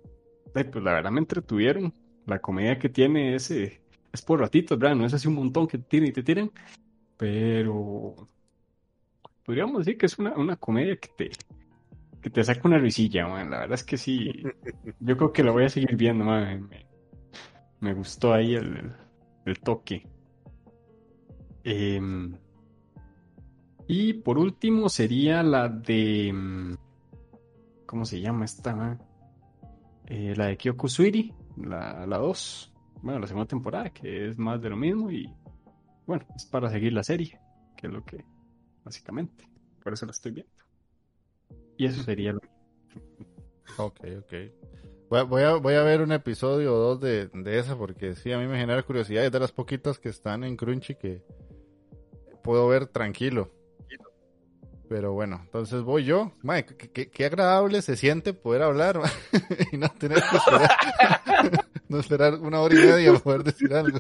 pues la verdad me entretuvieron. La comedia que tiene ese es por ratitos, ¿verdad? No es así un montón que tiran y te tiran, pero podríamos decir que es una, una comedia que te, que te saca una risilla, man. La verdad es que sí, yo creo que la voy a seguir viendo, man. Me, me gustó ahí el, el- el toque. Em, y por último sería la de. mm, ¿Cómo se llama esta? man? Eh, la de Kyoko Suiri, la 2. Bueno, la segunda temporada, que es más de lo mismo y. Bueno, es para seguir la serie, que es lo que. Básicamente. Por eso la estoy viendo. Y eso sería lo. Ok, ok. Voy a, voy a, ver un episodio o dos de, de esa porque sí, a mí me genera curiosidad. Es de las poquitas que están en Crunchy que puedo ver tranquilo. Pero bueno, entonces voy yo. Mae, qué, qué- agradable se siente poder hablar y no tener que esperar, no esperar una hora y media para poder decir algo.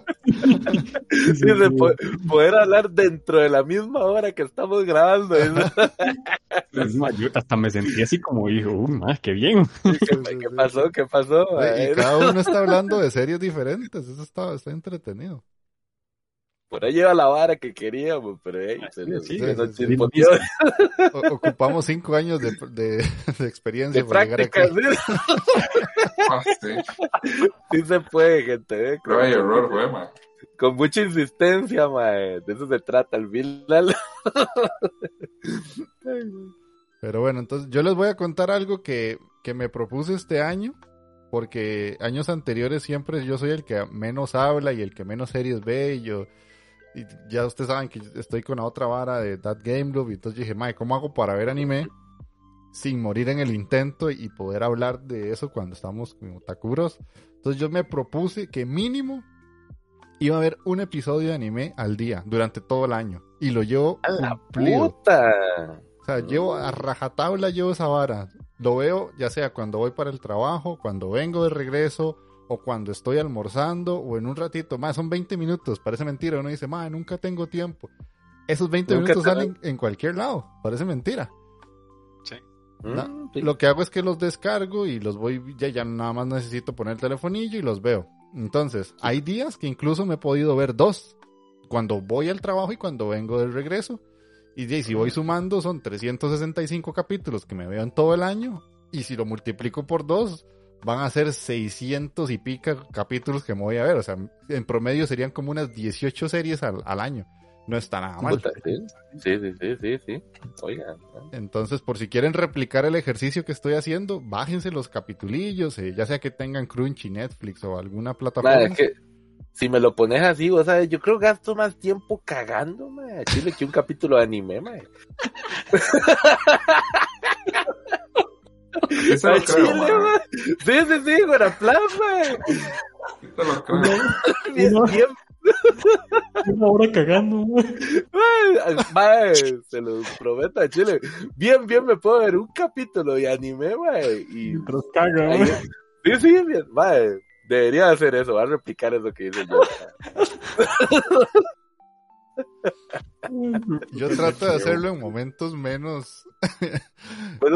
Sí, de po- poder hablar dentro de la misma hora que estamos grabando. Es más, yo hasta me sentí así como dijo, uy, más que bien. ¿Qué, qué pasó? ¿Qué pasó? Y cada uno está hablando de series diferentes. Eso está, está entretenido. Por ahí lleva la vara que queríamos, pero hey, se le- Sí, se sí, nos ocupamos cinco años de, de, de experiencia de para llegar práctica. aquí. ¿sí? Ah, sí. Se puede, gente. ¿eh? Con, Prueba y error, ma. con mucha insistencia, mae. De eso se trata al final. Pero bueno, entonces yo les voy a contar algo que, que me propuse este año, porque años anteriores siempre yo soy el que menos habla y el que menos series ve, y yo, y ya ustedes saben que estoy con la otra vara de That Game Club, y entonces dije, mae, ¿cómo hago para ver anime sin morir en el intento y poder hablar de eso cuando estamos como takuros? Entonces yo me propuse que mínimo iba a ver un episodio de anime al día durante todo el año, y lo llevo ¡A la cumplido. puta! O sea, llevo a rajatabla, llevo esa vara. Lo veo ya sea cuando voy para el trabajo, cuando vengo de regreso, o cuando estoy almorzando, o en un ratito. Más, son 20 minutos. Parece mentira. Uno dice, ma, nunca tengo tiempo. Esos 20 Nunca minutos salen en cualquier lado. Parece mentira. Mm, sí. Lo que hago es que los descargo y los voy, ya, ya nada más necesito poner el telefonillo y los veo. Entonces, hay días que incluso me he podido ver dos. Cuando voy al trabajo y cuando vengo del regreso. Y si voy sumando, son 365 capítulos que me veo en todo el año. Y si lo multiplico por dos, van a ser 600 y pica capítulos que me voy a ver. O sea, en promedio serían como unas 18 series al, al año. No está nada mal. Sí. Sí, sí, sí, sí. Oiga. Entonces, por si quieren replicar el ejercicio que estoy haciendo, bájense los capitulillos, eh, ya sea que tengan Crunchy, Netflix o alguna plataforma. Madre, es que si me lo pones así, vos sabes, yo creo que gasto más tiempo cagando, madre. Chile que un capítulo de anime, madre. Se lo creo, chile, ma. madre. Sí, sí, sí. Sí te lo creo. Bien, bien, Una hora cagando. Madre, se lo prometo a Chile. Bien, bien me puedo ver un capítulo de anime, madre. Y Mientras caga, güey. Sí, sí, bien, madre. Debería hacer eso, va a replicar eso que dice yo. Yo trato de hacerlo en momentos menos...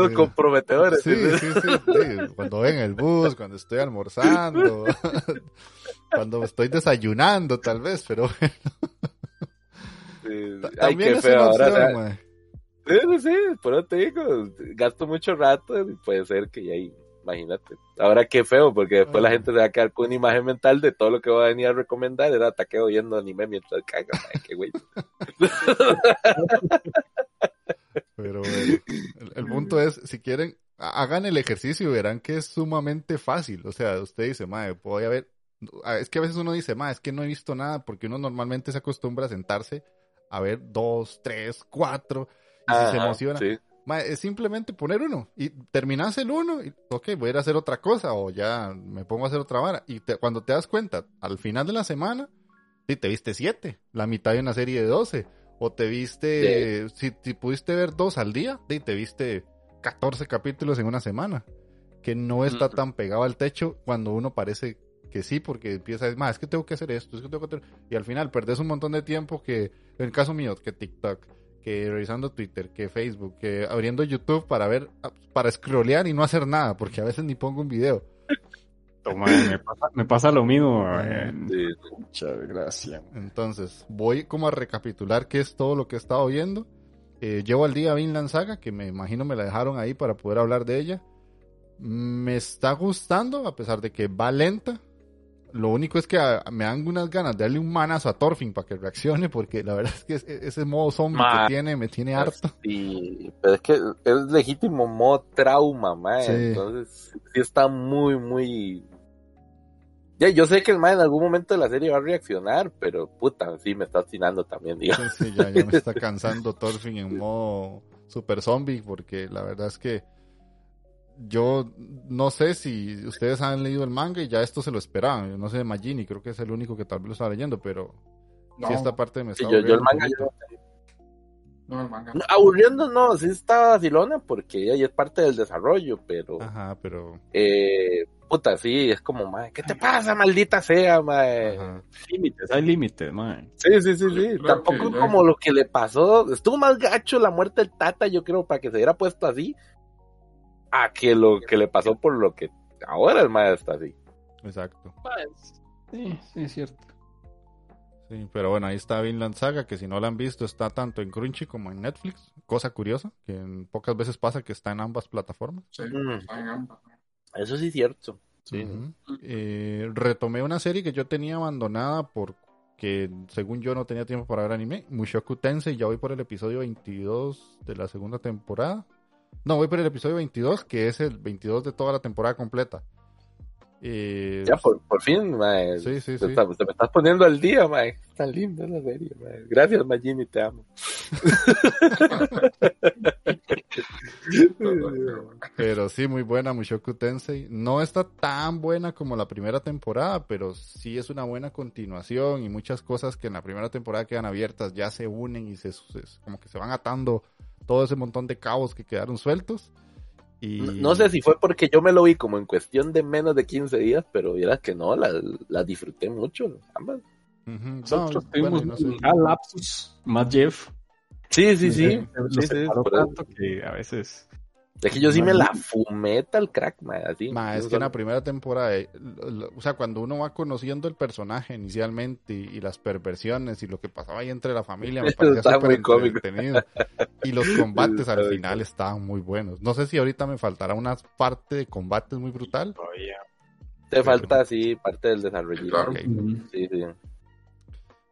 Eh, comprometedores. Sí, ¿sí? sí, sí, Cuando voy en el bus, cuando estoy almorzando, cuando estoy desayunando tal vez, pero Sí. ta- Ay, también qué es feo. una Ahora, sí, sí, por eso te digo, gasto mucho rato y puede ser que ya ahí, imagínate. Ahora qué feo, porque después la gente se va a quedar con una imagen mental de todo lo que va a venir a recomendar. Era taqueo viendo anime mientras caga, qué güey. Pero bueno, el, el punto es, si quieren, ha- hagan el ejercicio y verán que es sumamente fácil. O sea, usted dice, madre, voy a ver. Es que a veces uno dice, madre, es que no he visto nada, porque uno normalmente se acostumbra a sentarse a ver dos, tres, cuatro, y si se emociona. sí. Ma, es simplemente poner uno y terminas el uno y ok, voy a ir a hacer otra cosa o ya me pongo a hacer otra vara. Y te- cuando te das cuenta, al final de la semana, sí, te viste siete, la mitad de una serie de doce. O te viste, si, si pudiste ver dos al día, y te viste 14 capítulos en una semana. Que no está Ujú. tan pegado al techo cuando uno parece que sí, porque empieza, más, es que tengo que hacer esto, es que tengo que hacer... Y al final perdés un montón de tiempo que, en el caso mío, que TikTok, que revisando Twitter, que Facebook, que abriendo YouTube para ver, para scrollear y no hacer nada, porque a veces ni pongo un video. Toma, me, pasa, me pasa lo mismo. eh, Sí, Muchas gracias. Entonces, voy como a recapitular qué es todo lo que he estado viendo. Eh, llevo al día Vinland Saga, que me imagino me la dejaron ahí para poder hablar de ella. Me está gustando, a pesar de que va lenta. Lo único es que ah, me dan unas ganas de darle un manazo a Thorfinn para que reaccione, porque la verdad es que ese, ese modo zombie Ma. que tiene me tiene harto. Sí, pero es que es legítimo modo trauma. Sí. Entonces, sí está muy, muy. Ya, yo sé que el mae en algún momento de la serie va a reaccionar, pero puta, sí me está atinando también, digo. Sí, sí, ya, ya me está cansando Thorfinn en modo super zombie, porque la verdad es que yo no sé si ustedes han leído el manga y ya esto se lo esperaban. Yo no sé de Magini, creo que es el único que tal vez lo estaba leyendo, pero No, sí esta parte me Sí, está yo, yo el manga yo- no, el manga. no, aburriendo no, sí está vacilona porque ya es parte del desarrollo, pero Ajá, pero eh, puta, sí, es como, mae, ¿qué te pasa, maldita sea, mae? ajá. Límites, hay límites, man. Sí, sí, sí, sí. Tampoco que ya- como lo que le pasó. Estuvo más gacho la muerte del Tata, yo creo, para que se hubiera puesto así. A que lo que le pasó por lo que ahora el maestro está así. exacto. Sí, sí, es cierto. Sí, pero bueno, ahí está Vinland Saga, que si no la han visto está tanto en Crunchy como en Netflix. Cosa curiosa, que en pocas veces pasa que está en ambas plataformas. Sí, Mm. está en ambas. Eso sí es cierto. Sí. Eh, retomé una serie que yo tenía abandonada porque según yo no tenía tiempo para ver anime. Mushoku Tensei, ya voy por el episodio 22 de la segunda temporada. No, voy por el episodio 22, que es el 22 de toda la temporada completa. Ya por, por fin, mae. Sí, sí, te, sí. está- te me estás poniendo al día, mae. Tan linda la serie, mae. Gracias, Magini, te amo. Pero sí, muy buena Mushoku Tensei. No está tan buena como la primera temporada, pero sí es una buena continuación y muchas cosas que en la primera temporada quedan abiertas ya se unen y se, se- como que se van atando todo ese montón de cabos que quedaron sueltos. Y... No, no sé si fue porque yo me lo vi como en cuestión de menos de 15 días, pero vieras que no, la, la disfruté mucho, ambas. Nosotros No, tuvimos bueno, no sé. un lapsus, más Jeff. Sí, sí, sí. Nos Sí, separó tanto que a veces. Es que yo sí me la fumé tal crack, mae, así. Ma, es que en la primera temporada, eh, lo- lo- o sea, cuando uno va conociendo el personaje inicialmente y, y las perversiones y lo que pasaba ahí entre la familia, me parecía súper muy cómico. entretenido. Y los combates al final estaban muy buenos. No sé si ahorita me faltará una parte de combates muy brutal. Todavía. Te falta así parte del desarrollo. Claro. Ok, Sí, sí.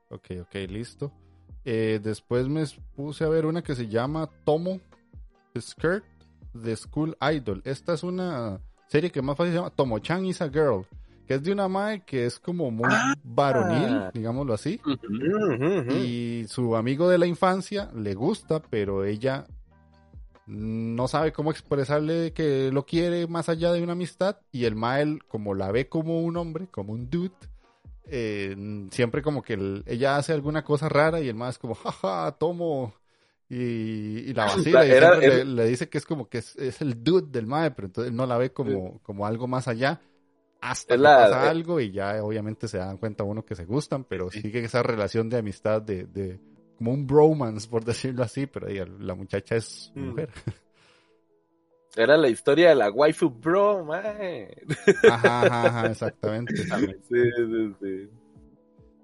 ok, ok, listo. Eh, después me puse a ver una que se llama Tomo Skirt The School Idol. Esta es una serie que más fácil se llama Tomo-chan is a Girl. Que es de una madre que es como muy varonil, digámoslo así. Y su amigo de la infancia le gusta, pero ella no sabe cómo expresarle que lo quiere más allá de una amistad. Y el Mael, como la ve como un hombre, como un dude, eh, siempre como que el- ella hace alguna cosa rara y el Mael es como, jaja, tomo. Y, y la vacila y Era- le, dice que es como que es, es el dude del Mae, pero entonces él no la ve como, como algo más allá. Hasta que pasa eh, algo y ya obviamente se dan cuenta uno que se gustan, pero Sí. sigue esa relación de amistad de, de como un bromance, por decirlo así, pero la muchacha es Mm. mujer. Era la historia de la waifu bro, mae. Ajá, ajá, ajá, exactamente. Sí, sí, sí.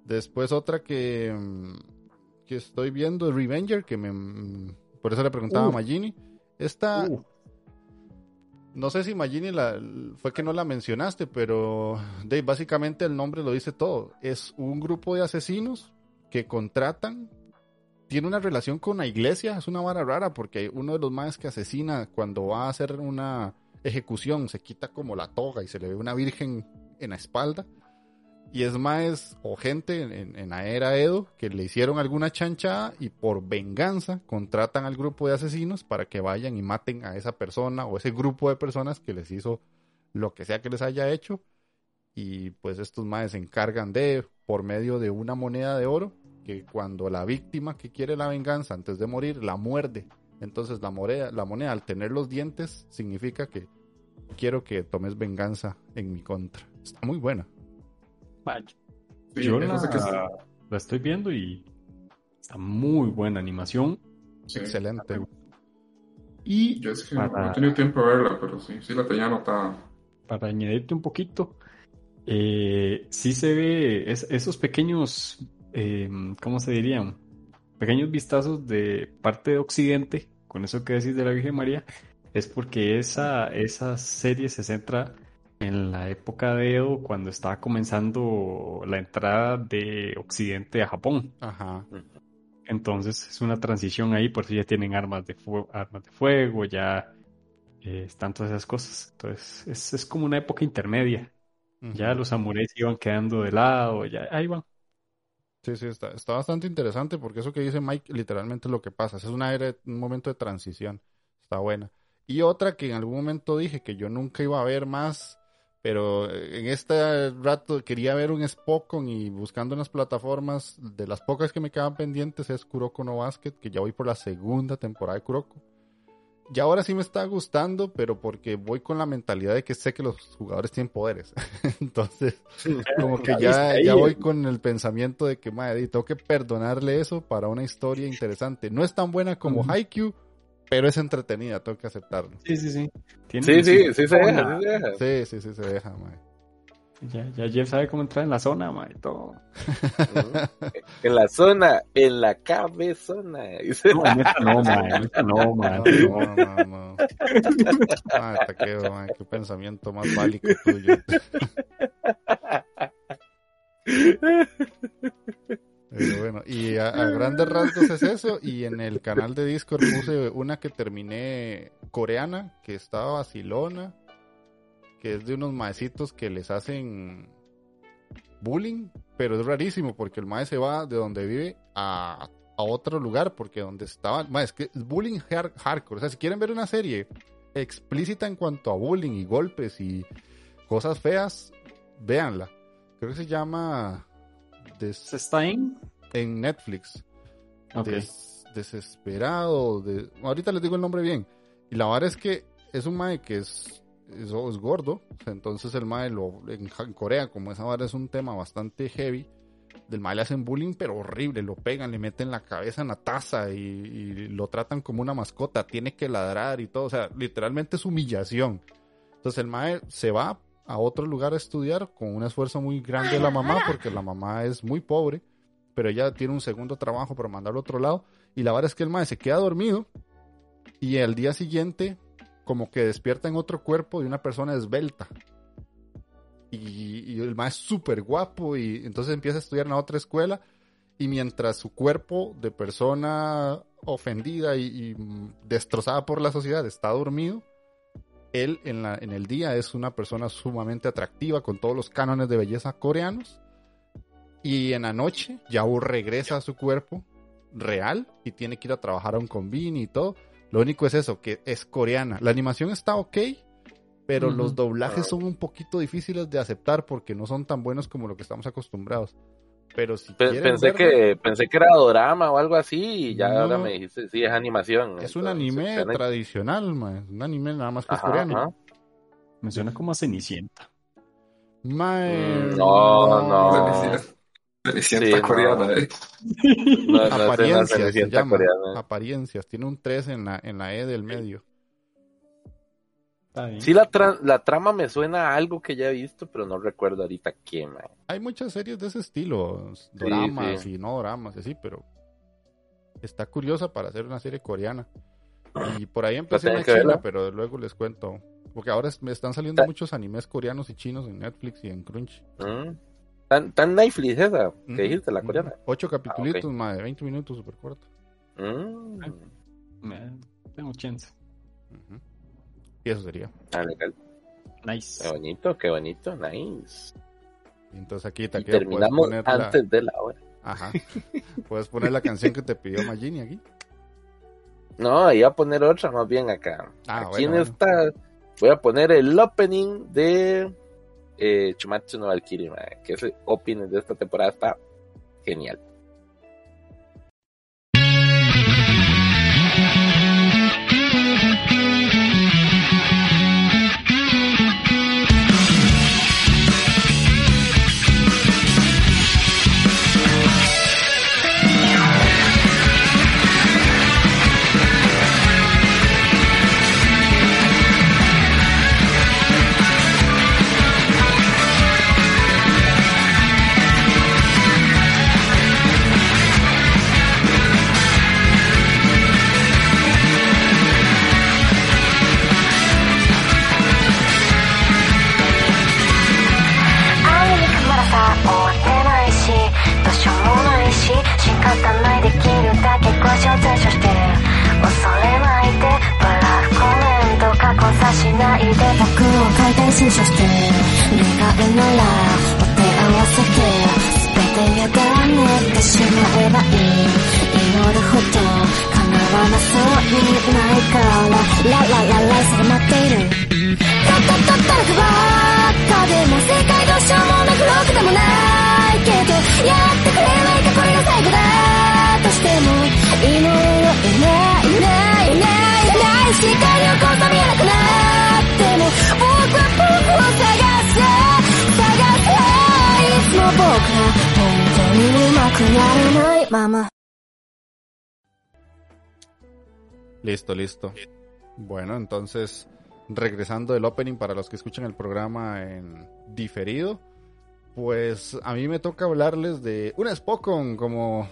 Después otra que, mm, que estoy viendo, Revenger, que me... mm, Por eso le preguntaba a Uh. Magini. Esta, Uh, no sé si Magini la, fue que no la mencionaste, pero Dave, básicamente el nombre lo dice todo. Es un grupo de asesinos que contratan, tiene una relación con la iglesia, es una vara rara porque uno de los más que asesina cuando va a hacer una ejecución se quita como la toga y se le ve una virgen en la espalda. Y es más, o gente en, en Edo que le hicieron alguna chanchada y por venganza contratan al grupo de asesinos para que vayan y maten a esa persona o ese grupo de personas que les hizo lo que sea que les haya hecho. Y pues estos maes se encargan de, por medio de una moneda de oro, porque cuando la víctima que quiere la venganza antes de morir la muerde, entonces la moneda, la moneda al tener los dientes significa que quiero que tomes venganza en mi contra. Está muy buena. Vaya, Sí, Yo la, que estoy viendo y está muy buena animación. Sí. Excelente. Y Yo es que no- Para- no he tenido tiempo de verla, pero sí, sí la tenía anotada. para añadirte un poquito, eh, sí se ve es- esos pequeños, eh, ¿cómo se dirían? Pequeños vistazos de parte de Occidente, con eso que decís de la Virgen María, es porque esa, esa serie se centra en la época de Edo, cuando estaba comenzando la entrada de Occidente a Japón. Ajá. Entonces es una transición ahí, por si ya tienen armas de fuego, armas de fuego, ya eh, están todas esas cosas. Entonces es, es como una época intermedia. Ya los samuráis iban quedando de lado, ya ahí van. Sí, sí, está, está bastante interesante porque eso que dice Mike literalmente es lo que pasa. Es una era, un momento de transición. Está buena. Y otra que en algún momento dije que yo nunca iba a ver más, pero eh, en este rato quería ver un Spokon y buscando en las plataformas, de las pocas que me quedan pendientes es Kuroko no Basket, que ya voy por la segunda temporada de Kuroko. Y ahora sí me está gustando, pero porque voy con la mentalidad de que sé que los jugadores tienen poderes. Entonces, como que ya, ya voy con el pensamiento de que, madre, tengo que perdonarle eso para una historia interesante. No es tan buena como. Haikyuu, pero es entretenida, tengo que aceptarlo. Sí, sí, sí. Tiene Sí, sí, su sí se deja, sí se deja. Sí, sí, sí, se deja, madre. Ya, ya Jeff sabe cómo entrar en la zona, ma, y todo. En la zona, en la cabezona. No, en esta no, ma, en esta no, ma. No, no, no, taqueo, madre, qué pensamiento más bálico tuyo. Pero bueno, y a, grandes rasgos es eso. Y en el canal de Discord puse una que terminé coreana, que estaba vacilona, que es de unos maecitos que les hacen bullying, pero es rarísimo porque el mae se va de donde vive a, a otro lugar, porque donde estaba, mae, es que es bullying hard- hardcore. O sea, si quieren ver una serie explícita en cuanto a bullying y golpes y cosas feas, véanla. Creo que se llama Des- ¿Se está en? en Netflix. Ok. Des- desesperado. de- Ahorita les digo el nombre bien. Y la verdad es que es un mae que es, es, es gordo. entonces el mae lo, en, Ja- en Corea, como esa vara es un tema bastante heavy, del mae le hacen bullying, pero horrible. Lo pegan, le meten la cabeza en la taza y, y lo tratan como una mascota. Tiene que ladrar y todo. O sea, literalmente es humillación. Entonces el mae se va a otro lugar a estudiar con un esfuerzo muy grande de la mamá, porque la mamá es muy pobre pero ella tiene un segundo trabajo para mandarlo a otro lado. Y la verdad es que el mae se queda dormido y al día siguiente como que despierta en otro cuerpo de una persona esbelta. Y, y el mae es súper guapo y entonces empieza a estudiar en la otra escuela y mientras su cuerpo de persona ofendida y, y, destrozada por la sociedad está dormido, él en, la, en el día es una persona sumamente atractiva con todos los cánones de belleza coreanos y en la noche Yao regresa a su cuerpo real y tiene que ir a trabajar a un convini y todo. Lo único es eso, que es coreana. La animación está ok, pero los doblajes son un poquito difíciles de aceptar porque no son tan buenos como lo que estamos acostumbrados. Pero si quieren Pensé verlo, que, pensé que era drama o algo así y ya No. ahora me dijiste, sí, es animación. es un anime suena- tradicional, mae. un anime nada más que es Ajá, coreano. ajá. Me suena como a Cenicienta. Mae, Mm, no, no. Cenicienta- Cenicienta Sí, no. coreana, eh. No, no es una apariencias se Cenicienta llama. coreana. Apariencias. Tiene un 3 en la, en la E del medio. Sí, la, tra- la trama me suena a algo que ya he visto, pero no recuerdo ahorita qué, man. Hay muchas series de ese estilo, dramas sí. y no dramas, y así, pero está curiosa para hacer una serie coreana. Y por ahí empecé que china, verla. pero luego les cuento. Porque ahora me están saliendo Ta- muchos animes coreanos y chinos en Netflix y en Crunch. Mm. Tan, tan Netflix esa, que Ujú, dijiste, la coreana. Ocho capitulitos, Ah, ok. más de 20 minutos, súper corto. Mm. Tengo chance. Ujú. Y eso sería. Ah, legal. Qué Nice. bonito, qué bonito, nice. Y entonces aquí terminamos poner la... antes de la hora. Ajá. puedes poner la canción que te pidió Magini aquí. No, iba a poner otra más bien acá. Ah, Aquí bueno, en bueno. esta voy a poner el opening de eh, Chumatsu no Valkyrie, que ese opening de esta temporada está genial. いで僕を回転新書して願うならお手合わせて全て委ねてしまえばいい。祈るほど叶わなそうにないから。ララララ迫っている。たったたったらくばっかでも正解どうしようもなくロックでもないけどやってくれないかこれが最後だとしても祈るのいないいないいない。いない視界のこそ見えなくなっ Listo, listo. Bueno, entonces, regresando del opening para los que escuchan el programa en diferido, pues a mí me toca hablarles de un Spokon como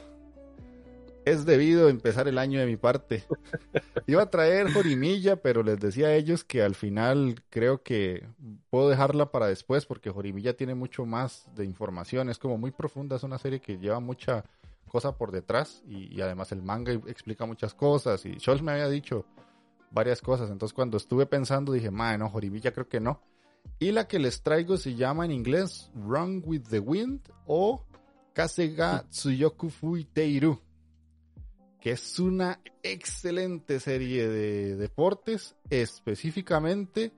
es debido empezar el año de mi parte. Iba a traer Jorimilla, pero les decía a ellos que al final creo que puedo dejarla para después porque Jorimilla tiene mucho más de información, es como muy profunda, es una serie que lleva mucha cosa por detrás y, además el manga explica muchas cosas y Scholz me había dicho varias cosas, entonces cuando estuve pensando dije, madre, no, Jorimilla creo que no. Y la que les traigo se llama en inglés Run with the Wind o Kasega Tsuyoku Fui Teiru que es una excelente serie de deportes, específicamente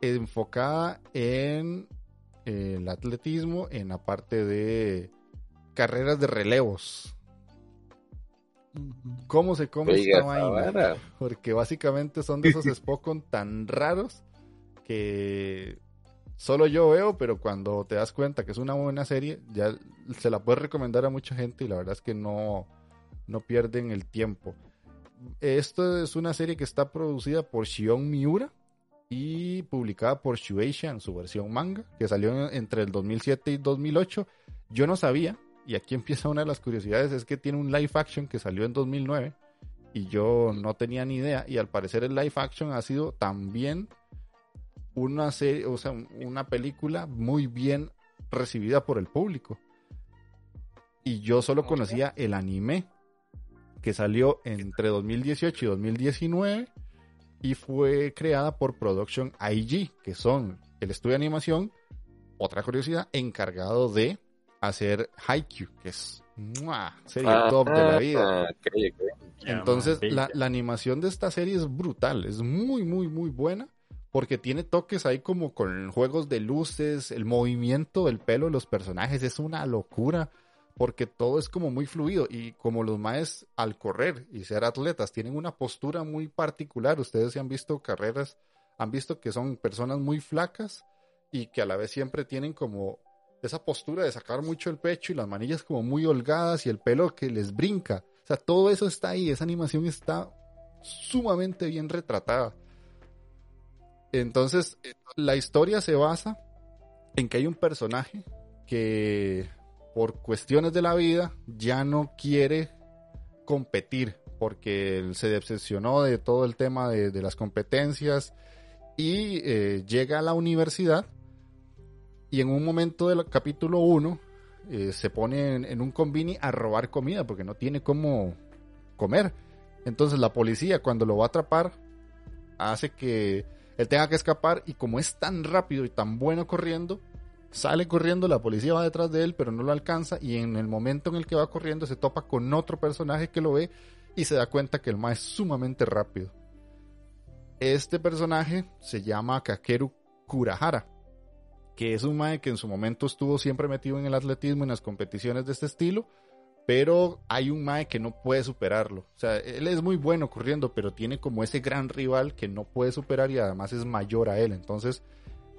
enfocada en el atletismo, en la parte de carreras de relevos. ¿Cómo se come Oiga, esta vaina? vara. Porque básicamente son de esos Spokon tan raros que solo yo veo, pero cuando te das cuenta que es una buena serie, ya se la puedes recomendar a mucha gente y la verdad es que no, no pierden el tiempo. Esto es una serie que está producida por Shion Miura y publicada por Shueisha en su versión manga, que salió entre el 2007 y 2008. Yo no sabía, y aquí empieza una de las curiosidades, es que tiene un live action que salió en 2009 y yo no tenía ni idea, y al parecer el live action ha sido también una serie, o sea, una película muy bien recibida por el público. Y yo solo conocía el anime que salió entre 2018 y 2019 y fue creada por Production IG, que son el estudio de animación, otra curiosidad, encargado de hacer Haikyuu, que es ¡mua! serie top de la vida. Ah, ok. Entonces, la, la animación de esta serie es brutal, es muy, muy, muy buena, porque tiene toques ahí como con juegos de luces, el movimiento del pelo de los personajes es una locura, porque todo es como muy fluido y como los maes al correr y ser atletas tienen una postura muy particular, ustedes han visto carreras, han visto que son personas muy flacas y que a la vez siempre tienen como esa postura de sacar mucho el pecho y las manillas como muy holgadas y el pelo que les brinca. O sea, todo eso está ahí, esa animación está sumamente bien retratada. Entonces, la historia se basa en que hay un personaje que por cuestiones de la vida ya no quiere competir porque él se decepcionó de todo el tema de, las competencias y eh, llega a la universidad y en un momento del capítulo 1 eh, se pone en, en un convini a robar comida porque no tiene cómo comer. Entonces la policía cuando lo va a atrapar hace que él tenga que escapar y como es tan rápido y tan bueno corriendo, sale corriendo, la policía va detrás de él pero no lo alcanza y en el momento en el que va corriendo se topa con otro personaje que lo ve y se da cuenta que el ma es sumamente rápido. Este personaje se llama Kakeru Kurahara que es un mae que en su momento estuvo siempre metido en el atletismo, en las competiciones de este estilo, pero hay un mae que no puede superarlo. O sea, él es muy bueno corriendo, pero tiene como ese gran rival que no puede superar y además es mayor a él. Entonces,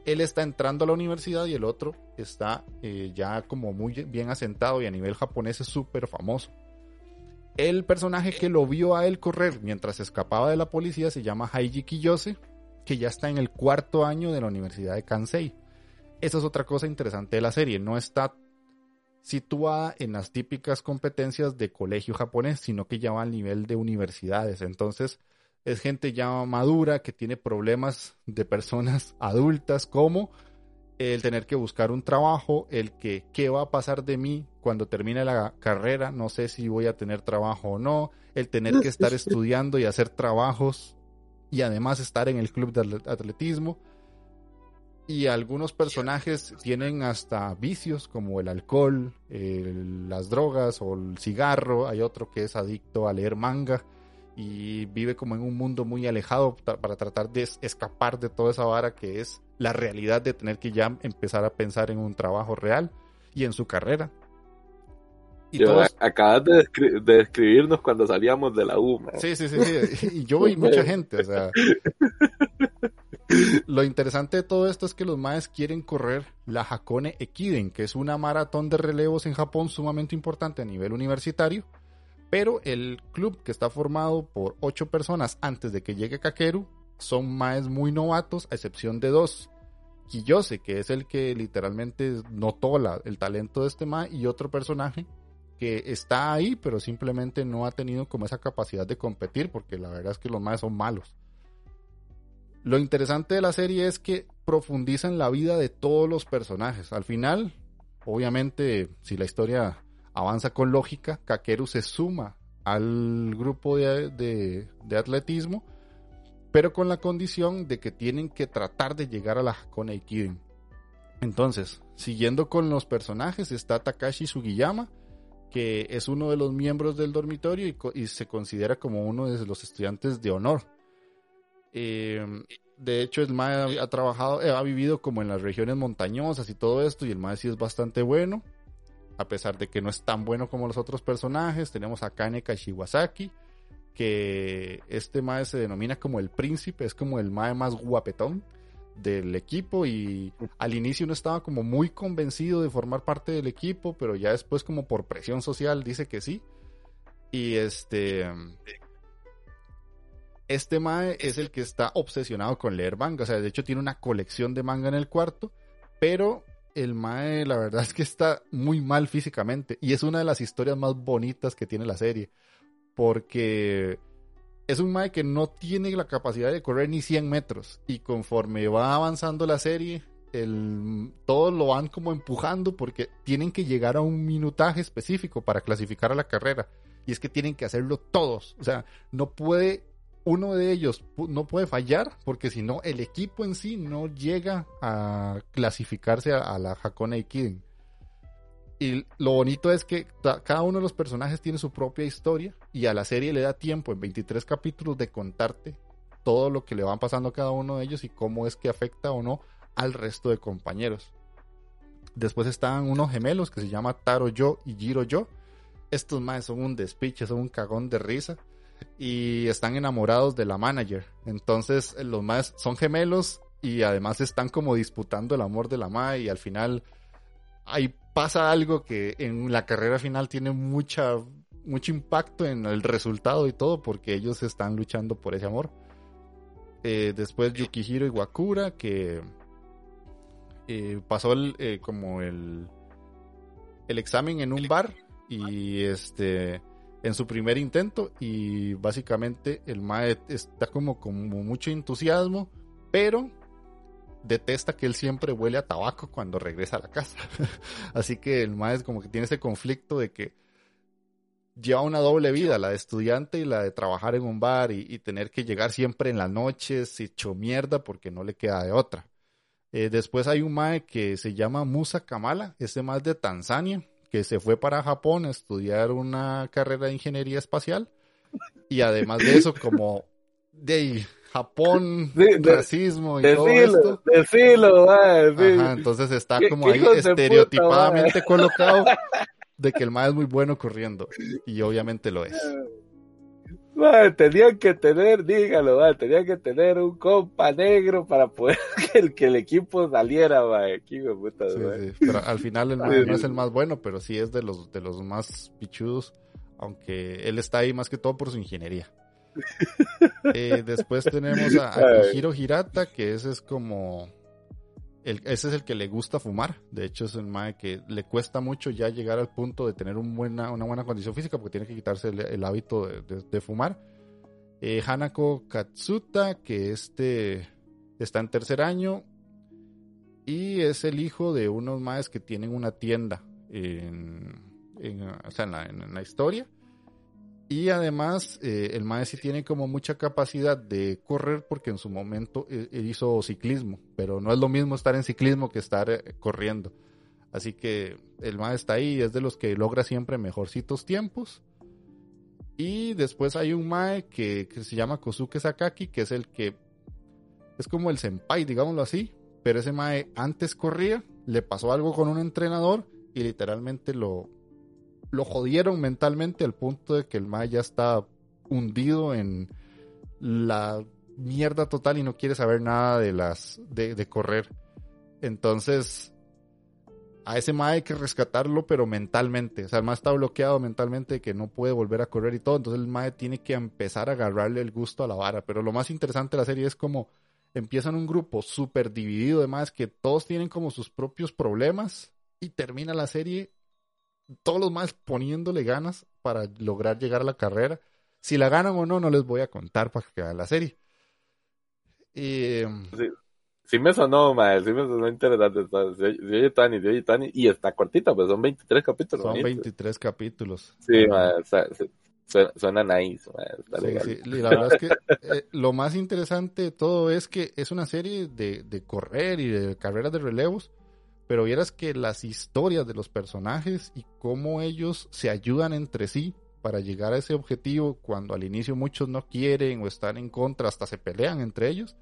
él está entrando a la universidad y el otro está eh, ya como muy bien asentado y a nivel japonés es súper famoso. El personaje que lo vio a él correr mientras escapaba de la policía se llama Haiji Kiyose, que ya está en el cuarto año de la Universidad de Kansei. Esa es otra cosa interesante de la serie. No está situada en las típicas competencias de colegio japonés, sino que ya va al nivel de universidades. Entonces, es gente ya madura que tiene problemas de personas adultas como el tener que buscar un trabajo, el que qué va a pasar de mí cuando termine la carrera, no sé si voy a tener trabajo o no, el tener que estar estudiando y hacer trabajos y además estar en el club de atle- atletismo. Y algunos personajes tienen hasta vicios como el alcohol, el- las drogas o el cigarro. Hay otro que es adicto a leer manga y vive como en un mundo muy alejado para tratar de es- escapar de toda esa vara que es la realidad de tener que ya empezar a pensar en un trabajo real y en su carrera. Y Yo, acabas de, descri- de describirnos cuando salíamos de la U, man. Sí, sí, sí, sí. Y yo y mucha gente, o sea. Lo interesante de todo esto es que los maes quieren correr la Hakone Ekiden, que es una maratón de relevos en Japón sumamente importante a nivel universitario. Pero el club que está formado por ocho personas antes de que llegue Kakeru son maes muy novatos, a excepción de dos. Kiyose, que es el que literalmente notó la- el talento de este mae, y otro personaje que está ahí, pero simplemente no ha tenido como esa capacidad de competir, porque la verdad es que los maes son malos. Lo interesante de la serie es que profundiza en la vida de todos los personajes. Al final, obviamente, si la historia avanza con lógica, Kakeru se suma al grupo de, de- atletismo, pero con la condición de que tienen que tratar de llegar a la Hakone Ikiden. Entonces, siguiendo con los personajes, está Takashi Sugiyama, que es uno de los miembros del dormitorio y, se considera como uno de los estudiantes de honor. Eh, de hecho, el MAE ha, ha trabajado, eh, ha vivido como en las regiones montañosas y todo esto, y el MAE sí es bastante bueno, a pesar de que no es tan bueno como los otros personajes. Tenemos a Kane Kashiwasaki, que este MAE se denomina como el príncipe, es como el MAE más guapetón del equipo y al inicio no estaba como muy convencido de formar parte del equipo, pero ya después como por presión social dice que sí. Y este este mae es el que está obsesionado con leer manga, o sea, de hecho tiene una colección de manga en el cuarto, pero el mae la verdad es que está muy mal físicamente y es una de las historias más bonitas que tiene la serie, porque es un mae que no tiene la capacidad de correr ni 100 metros y conforme va avanzando la serie, el, todos lo van como empujando porque tienen que llegar a un minutaje específico para clasificar a la carrera. Y es que tienen que hacerlo todos. O sea, no puede, uno de ellos no puede fallar porque si no, el equipo en sí no llega a clasificarse a, la Hakone Ikiden. Y lo bonito es que cada uno de los personajes tiene su propia historia y a la serie le da tiempo en 23 capítulos de contarte todo lo que le van pasando a cada uno de ellos y cómo es que afecta o no al resto de compañeros. Después están unos gemelos que se llama Taro Yo y Jiro Yo. Estos más son un despiche, son un cagón de risa y están enamorados de la manager. Entonces los más son gemelos y además están como disputando el amor de la ma y al final ahí pasa algo que en la carrera final tiene mucha mucho impacto en el resultado y todo porque ellos están luchando por ese amor. Eh, después Yukihiro Iwakura que eh, pasó el, eh, como el el examen en un bar y este en su primer intento y básicamente el mae está como con mucho entusiasmo pero detesta que él siempre huele a tabaco cuando regresa a la casa así que el mae como que tiene ese conflicto de que lleva una doble vida, la de estudiante y la de trabajar en un bar y, y tener que llegar siempre en las noches hecho mierda porque no le queda de otra. Eh, después hay un mae que se llama Musa Kamala, este mae de Tanzania, que se fue para Japón a estudiar una carrera de ingeniería espacial y además de eso como de ahí, Japón, Sí, de- racismo y todo Decilo, esto. decilo, man, sí. Ajá, entonces está ¿Qué- como ahí puta, estereotipadamente colocado de que el mae es muy bueno corriendo y obviamente lo es. Man, tenían que tener, dígalo, man, tenían que tener un compa negro para poder que el, que el equipo saliera, man. Qué hijo de puta, Sí, sí, Pero al final el no es el más bueno, pero sí es de los de los más pichudos, aunque él está ahí más que todo por su ingeniería. Eh, después tenemos a, a. Hiro Hirata, que ese es como ese es el que le gusta fumar. De hecho, es el mae que le cuesta mucho ya llegar al punto de tener buena, una buena condición física porque tiene que quitarse el, hábito de, fumar. Eh, Hanako Katsuta, que este está en tercer año y es el hijo de unos maes que tienen una tienda en, en la historia. Y además, eh, el Mae sí tiene como mucha capacidad de correr porque en su momento eh, hizo ciclismo, pero no es lo mismo estar en ciclismo que estar eh, corriendo. Así que el Mae está ahí, es de los que logra siempre mejorcitos tiempos. Y después hay un Mae que, que se llama Kosuke Sakaki, que es el que es como el senpai, digámoslo así. Pero ese Mae antes corría, le pasó algo con un entrenador y literalmente lo, lo jodieron mentalmente al punto de que el Mae ya está hundido en la mierda total y no quiere saber nada de las de, correr. Entonces, a ese Mae hay que rescatarlo, pero mentalmente. O sea, el Mae está bloqueado mentalmente que no puede volver a correr y todo. Entonces el Mae tiene que empezar a agarrarle el gusto a la vara. Pero lo más interesante de la serie es como empiezan un grupo súper dividido de Maes que todos tienen como sus propios problemas y termina la serie todos los más poniéndole ganas para lograr llegar a la carrera. Si la ganan o no, no les voy a contar para que vean la serie. Y, Sí, sí me sonó, mae, sí me sonó interesante. Se oye Tani, se oye Tani, y está cortita, pues son 23 capítulos. son bonitos. 23 capítulos. Sí, mae, o sea, se- suena, suena nice, está Sí, legal. sí, y la verdad es que eh, lo más interesante de todo es que es una serie de, de correr y de carreras de relevos, pero vieras que las historias de los personajes y cómo ellos se ayudan entre sí para llegar a ese objetivo cuando al inicio muchos no quieren o están en contra, hasta se pelean entre ellos,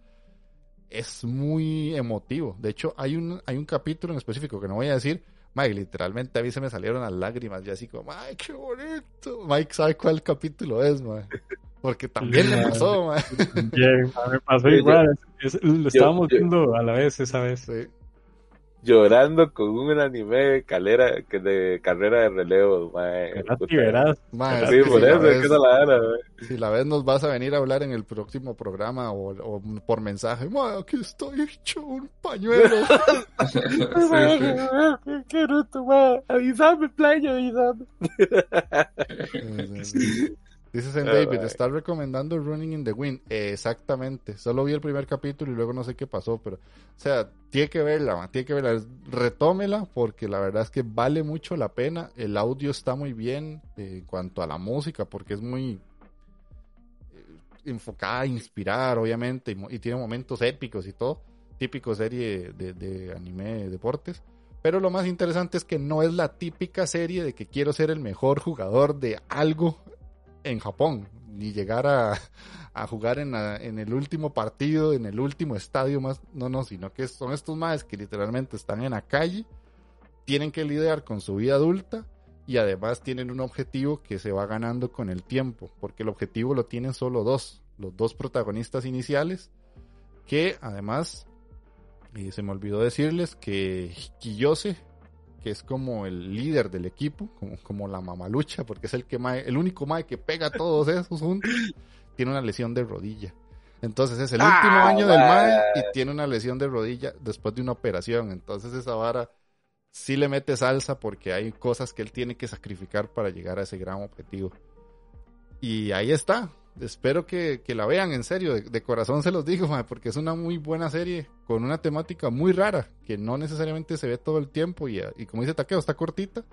es muy emotivo. De hecho, hay un, hay un capítulo en específico que no voy a decir, Mike, literalmente a mí se me salieron las lágrimas, ya así como, ¡ay, qué bonito! Mike sabe cuál capítulo es, Mike. Porque también le pasó, Mike. Mí me pasó igual. Es- lo estábamos yo- viendo a la vez esa vez. Sí. Llorando con un anime de, calera, que de carrera de relevos, mae. Sí, por si la eso, es ves- que la gana, mae. Si la ves nos vas a venir a hablar en el próximo programa o, o por mensaje. Mae, aquí estoy hecho un pañuelo. Sí, sí. Qué bruto, mae. Avísame, playa, avísame. Dice Zen Ah, David, está recomendando Running in the Wind. Eh, exactamente. Solo vi el primer capítulo y luego no sé qué pasó, pero, o sea, tiene que verla, tiene que verla. Retómela porque la verdad es que vale mucho la pena. El audio está muy bien eh, en cuanto a la música porque es muy eh, enfocada a inspirar, obviamente, y, tiene momentos épicos y todo. Típico serie de, de anime de deportes. Pero lo más interesante es que no es la típica serie de que quiero ser el mejor jugador de algo en Japón, ni llegar a, jugar en, en el último partido, en el último estadio más, no, no, sino que son estos más que literalmente están en la calle, tienen que lidiar con su vida adulta y además tienen un objetivo que se va ganando con el tiempo, porque el objetivo lo tienen solo dos, los dos protagonistas iniciales, que además, eh, se me olvidó decirles que Kiyose, que es como el líder del equipo, como, como la mamalucha, porque es el que mae- el único mae que pega a todos esos juntos, tiene una lesión de rodilla. Entonces es el Ah, último año del mae mae. y tiene una lesión de rodilla después de una operación. Entonces esa vara sí le mete salsa porque hay cosas que él tiene que sacrificar para llegar a ese gran objetivo. Y ahí está. Espero que, que la vean, en serio, de, corazón se los digo, porque es una muy buena serie con una temática muy rara, que no necesariamente se ve todo el tiempo y, y como dice Takeo, está cortita.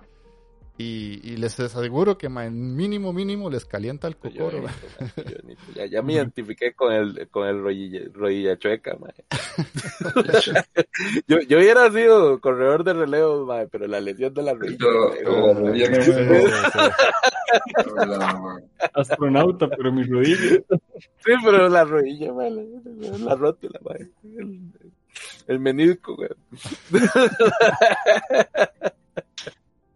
Y, y les aseguro que mínimo, mínimo les calienta el cocoro. mae. Llonito, mae, llonito. Ya, ya me identifiqué con el, con el rodilla, rodilla chueca, mae. yo, yo hubiera sido corredor de relevos, mae, pero la lesión de la rodilla. Yo- yo- man. Astronauta, pero mi rodilla. Sí, pero la rodilla, mae, la, la rótula, mae. El, el menisco, güey.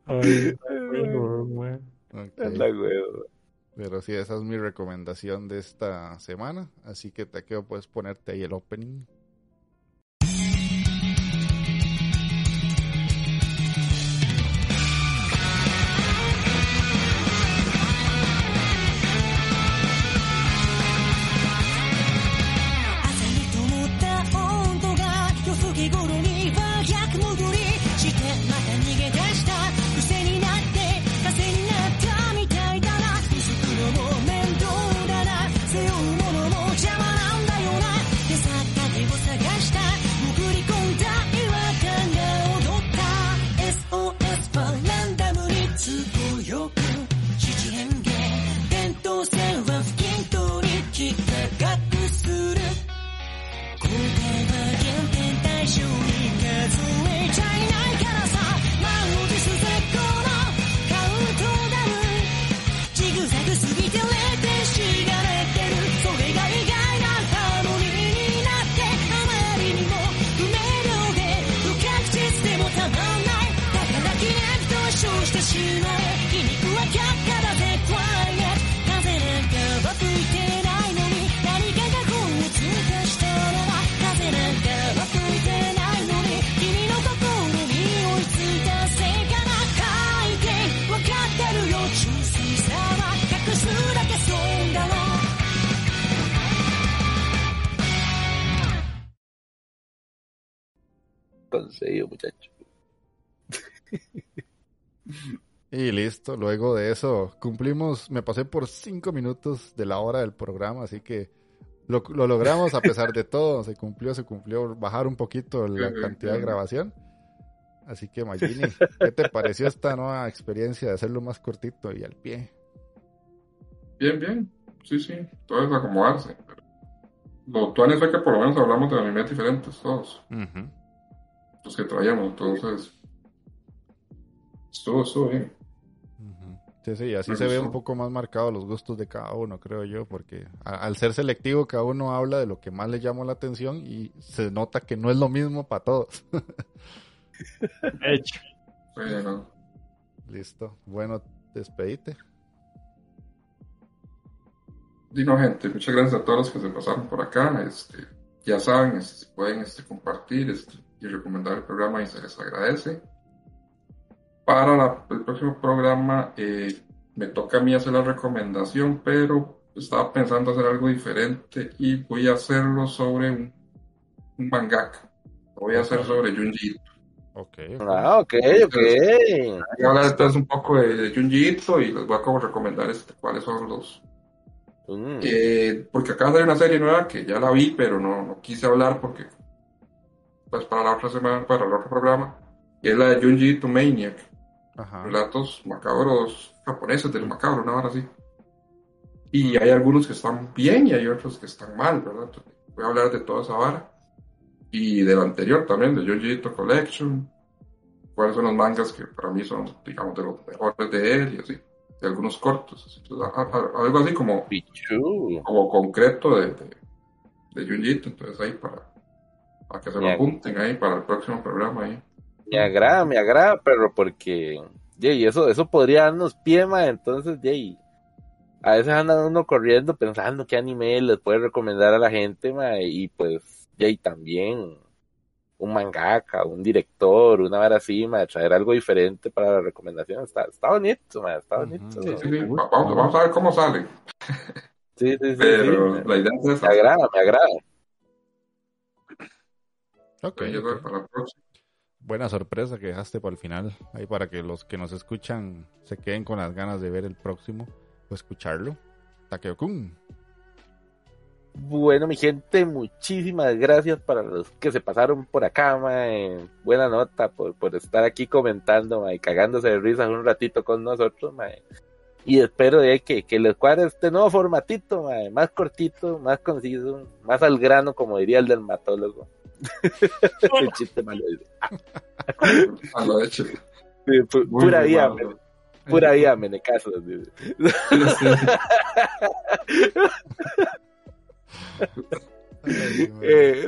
Ay, güey. Pero sí, esa es mi recomendación de esta semana. Así que Takeo, puedes ponerte ahí el opening. Y listo, luego de eso cumplimos, me pasé por cinco minutos de la hora del programa, así que lo, lo logramos a pesar de todo, se cumplió, se cumplió, bajar un poquito la cantidad de grabación. Así que Magini, ¿qué te pareció esta nueva experiencia de hacerlo más cortito y al pie? Bien, bien. Sí, sí. Todo es acomodarse. Lo tuanes fue que por lo menos hablamos de animes diferentes todos. Los que traíamos. Entonces. Estuvo, estuvo bien. Ujú. Sí, sí, así Me se ve un poco más marcado los gustos de cada uno, creo yo, porque a- al ser selectivo cada uno habla de lo que más le llamó la atención y se nota que no es lo mismo para todos. Hecho. Bueno, Listo, bueno, despedite. Dino gente, muchas gracias a todos los que se pasaron por acá. Este, ya saben, este, pueden este, compartir este, y recomendar el programa y se les agradece. Para la- el próximo programa eh, me toca a mí hacer la recomendación, pero estaba pensando hacer algo diferente y voy a hacerlo sobre un, un mangaka. Lo voy a hacer sobre Junji Ito. Ok. Ah, ok, ok. Voy a hablar entonces un poco de, de Junji Ito y les voy a como recomendar este, cuáles son los, Mm. Eh, porque de salir una serie nueva que ya la vi, pero no, no quise hablar porque pues para la otra semana, para el otro programa, que es la de Junji Ito Maniac, Ajá. relatos macabros japoneses del macabro, una hora así. Y hay algunos que están bien y hay otros que están mal, ¿verdad? Entonces, voy a hablar de toda esa vara. Y del anterior también, de Junji Ito Collection. Cuáles son los mangas que para mí son, digamos, de los mejores de él y así. De algunos cortos. así. Entonces, a- a- algo así como Pichu. como concreto de, de, de Junjito, entonces ahí para, para que se lo apunten ahí para el próximo programa ahí. Me agrada, me agrada, pero porque, yey, eso, eso podría darnos pie, ma, entonces, yey, a veces anda uno corriendo pensando qué anime les puede recomendar a la gente, ma, y pues, yey, también un mangaka, un director, una vara así, ma, traer algo diferente para la recomendación, está, está bonito, ma, está bonito. Sí, Sí, sí, sí, va- vamos, vamos a ver cómo sale, sí, sí, sí, pero la idea es me esa. agrada, me agrada. Ok, Ahí ya sabe, ok. para la próxima. Buena sorpresa que dejaste para el final. Ahí para que los que nos escuchan se queden con las ganas de ver el próximo o escucharlo. Takeo-kun. Bueno, mi gente, muchísimas gracias para los que se pasaron por acá, mae. Buena nota por, por estar aquí comentando, mae, cagándose de risas un ratito con nosotros, mae. Y espero de que, que les cuadre este nuevo formatito, mae, más cortito, más conciso, más al grano, como diría el dermatólogo. El chiste malo. dice. A lo hecho. Sí, pu- Muy pura vida, malo. me- pura vida, dice. Sí, sí. Ay. Eh,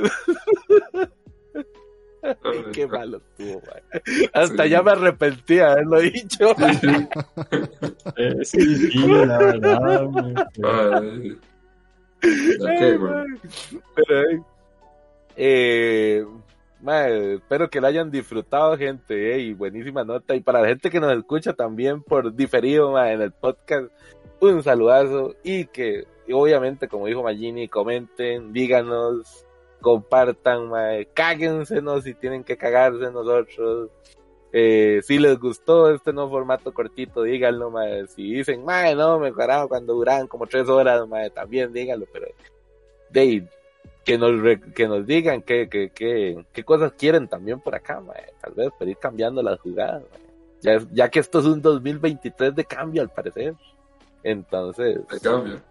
Ay, qué malo estuvo. Hasta ya me arrepentí de haberlo dicho. Sí, sí. Eh, sí, sí, la verdad. me- Ay. Que, güey. Pero, eh, mae, espero que la hayan disfrutado, gente, eh, y buenísima nota. Y para la gente que nos escucha también por diferido en el podcast, un saludazo y que obviamente, como dijo Magini, comenten, díganos, compartan, mae, cáguensenos si tienen que cagarse nosotros. Eh, si les gustó este nuevo formato cortito, díganlo, mae. Si dicen, mae, no, me carajo cuando duran como tres horas, mae, también díganlo, pero de que nos re- que nos digan qué, qué, qué, qué cosas quieren también por acá, mae. tal vez para ir cambiando las jugadas, mae. ya, ya que esto es un 2023 de cambio al parecer. Entonces, Te cambia.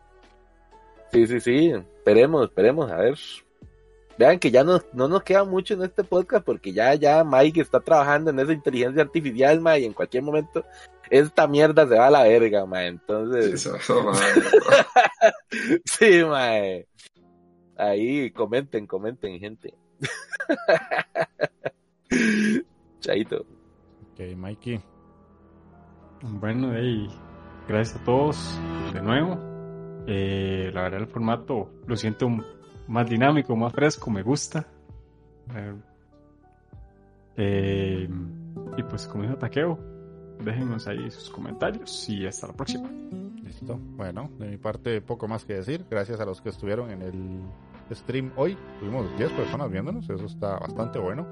sí, sí, sí, esperemos, esperemos, a ver. Vean que ya no, no nos queda mucho en este podcast porque ya, ya Mike está trabajando en esa inteligencia artificial, mae, y en cualquier momento esta mierda se va a la verga, mae. Sí, Entonces, eso- eso. Sí, mae. Ahí comenten, comenten, gente. Chaito. Ok, Mikey. Bueno, hey, gracias a todos de nuevo. Eh, la verdad el formato lo siento más dinámico, más fresco, me gusta. Eh, eh, y pues como dijo Takeo, déjenos ahí sus comentarios y hasta la próxima. Listo. Bueno, de mi parte poco más que decir. Gracias a los que estuvieron en el stream hoy. Tuvimos 10 personas viéndonos, eso está bastante bueno,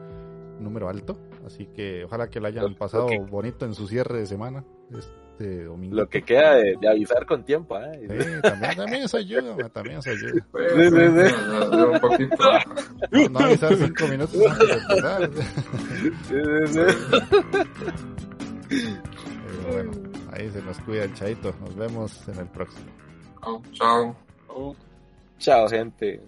número alto. Así que ojalá que la hayan pasado bonito en su cierre de semana, este domingo. Lo que queda de, avisar con tiempo, ¿eh? Sí, también, también eso ayuda, también eso ayuda. Sí, sí, sí. No, no. No, avisar cinco minutos antes de empezar. Sí, sí, Pero bueno, ahí se nos cuida el chaito. Nos vemos en el próximo. Oh, chao. Chao, gente.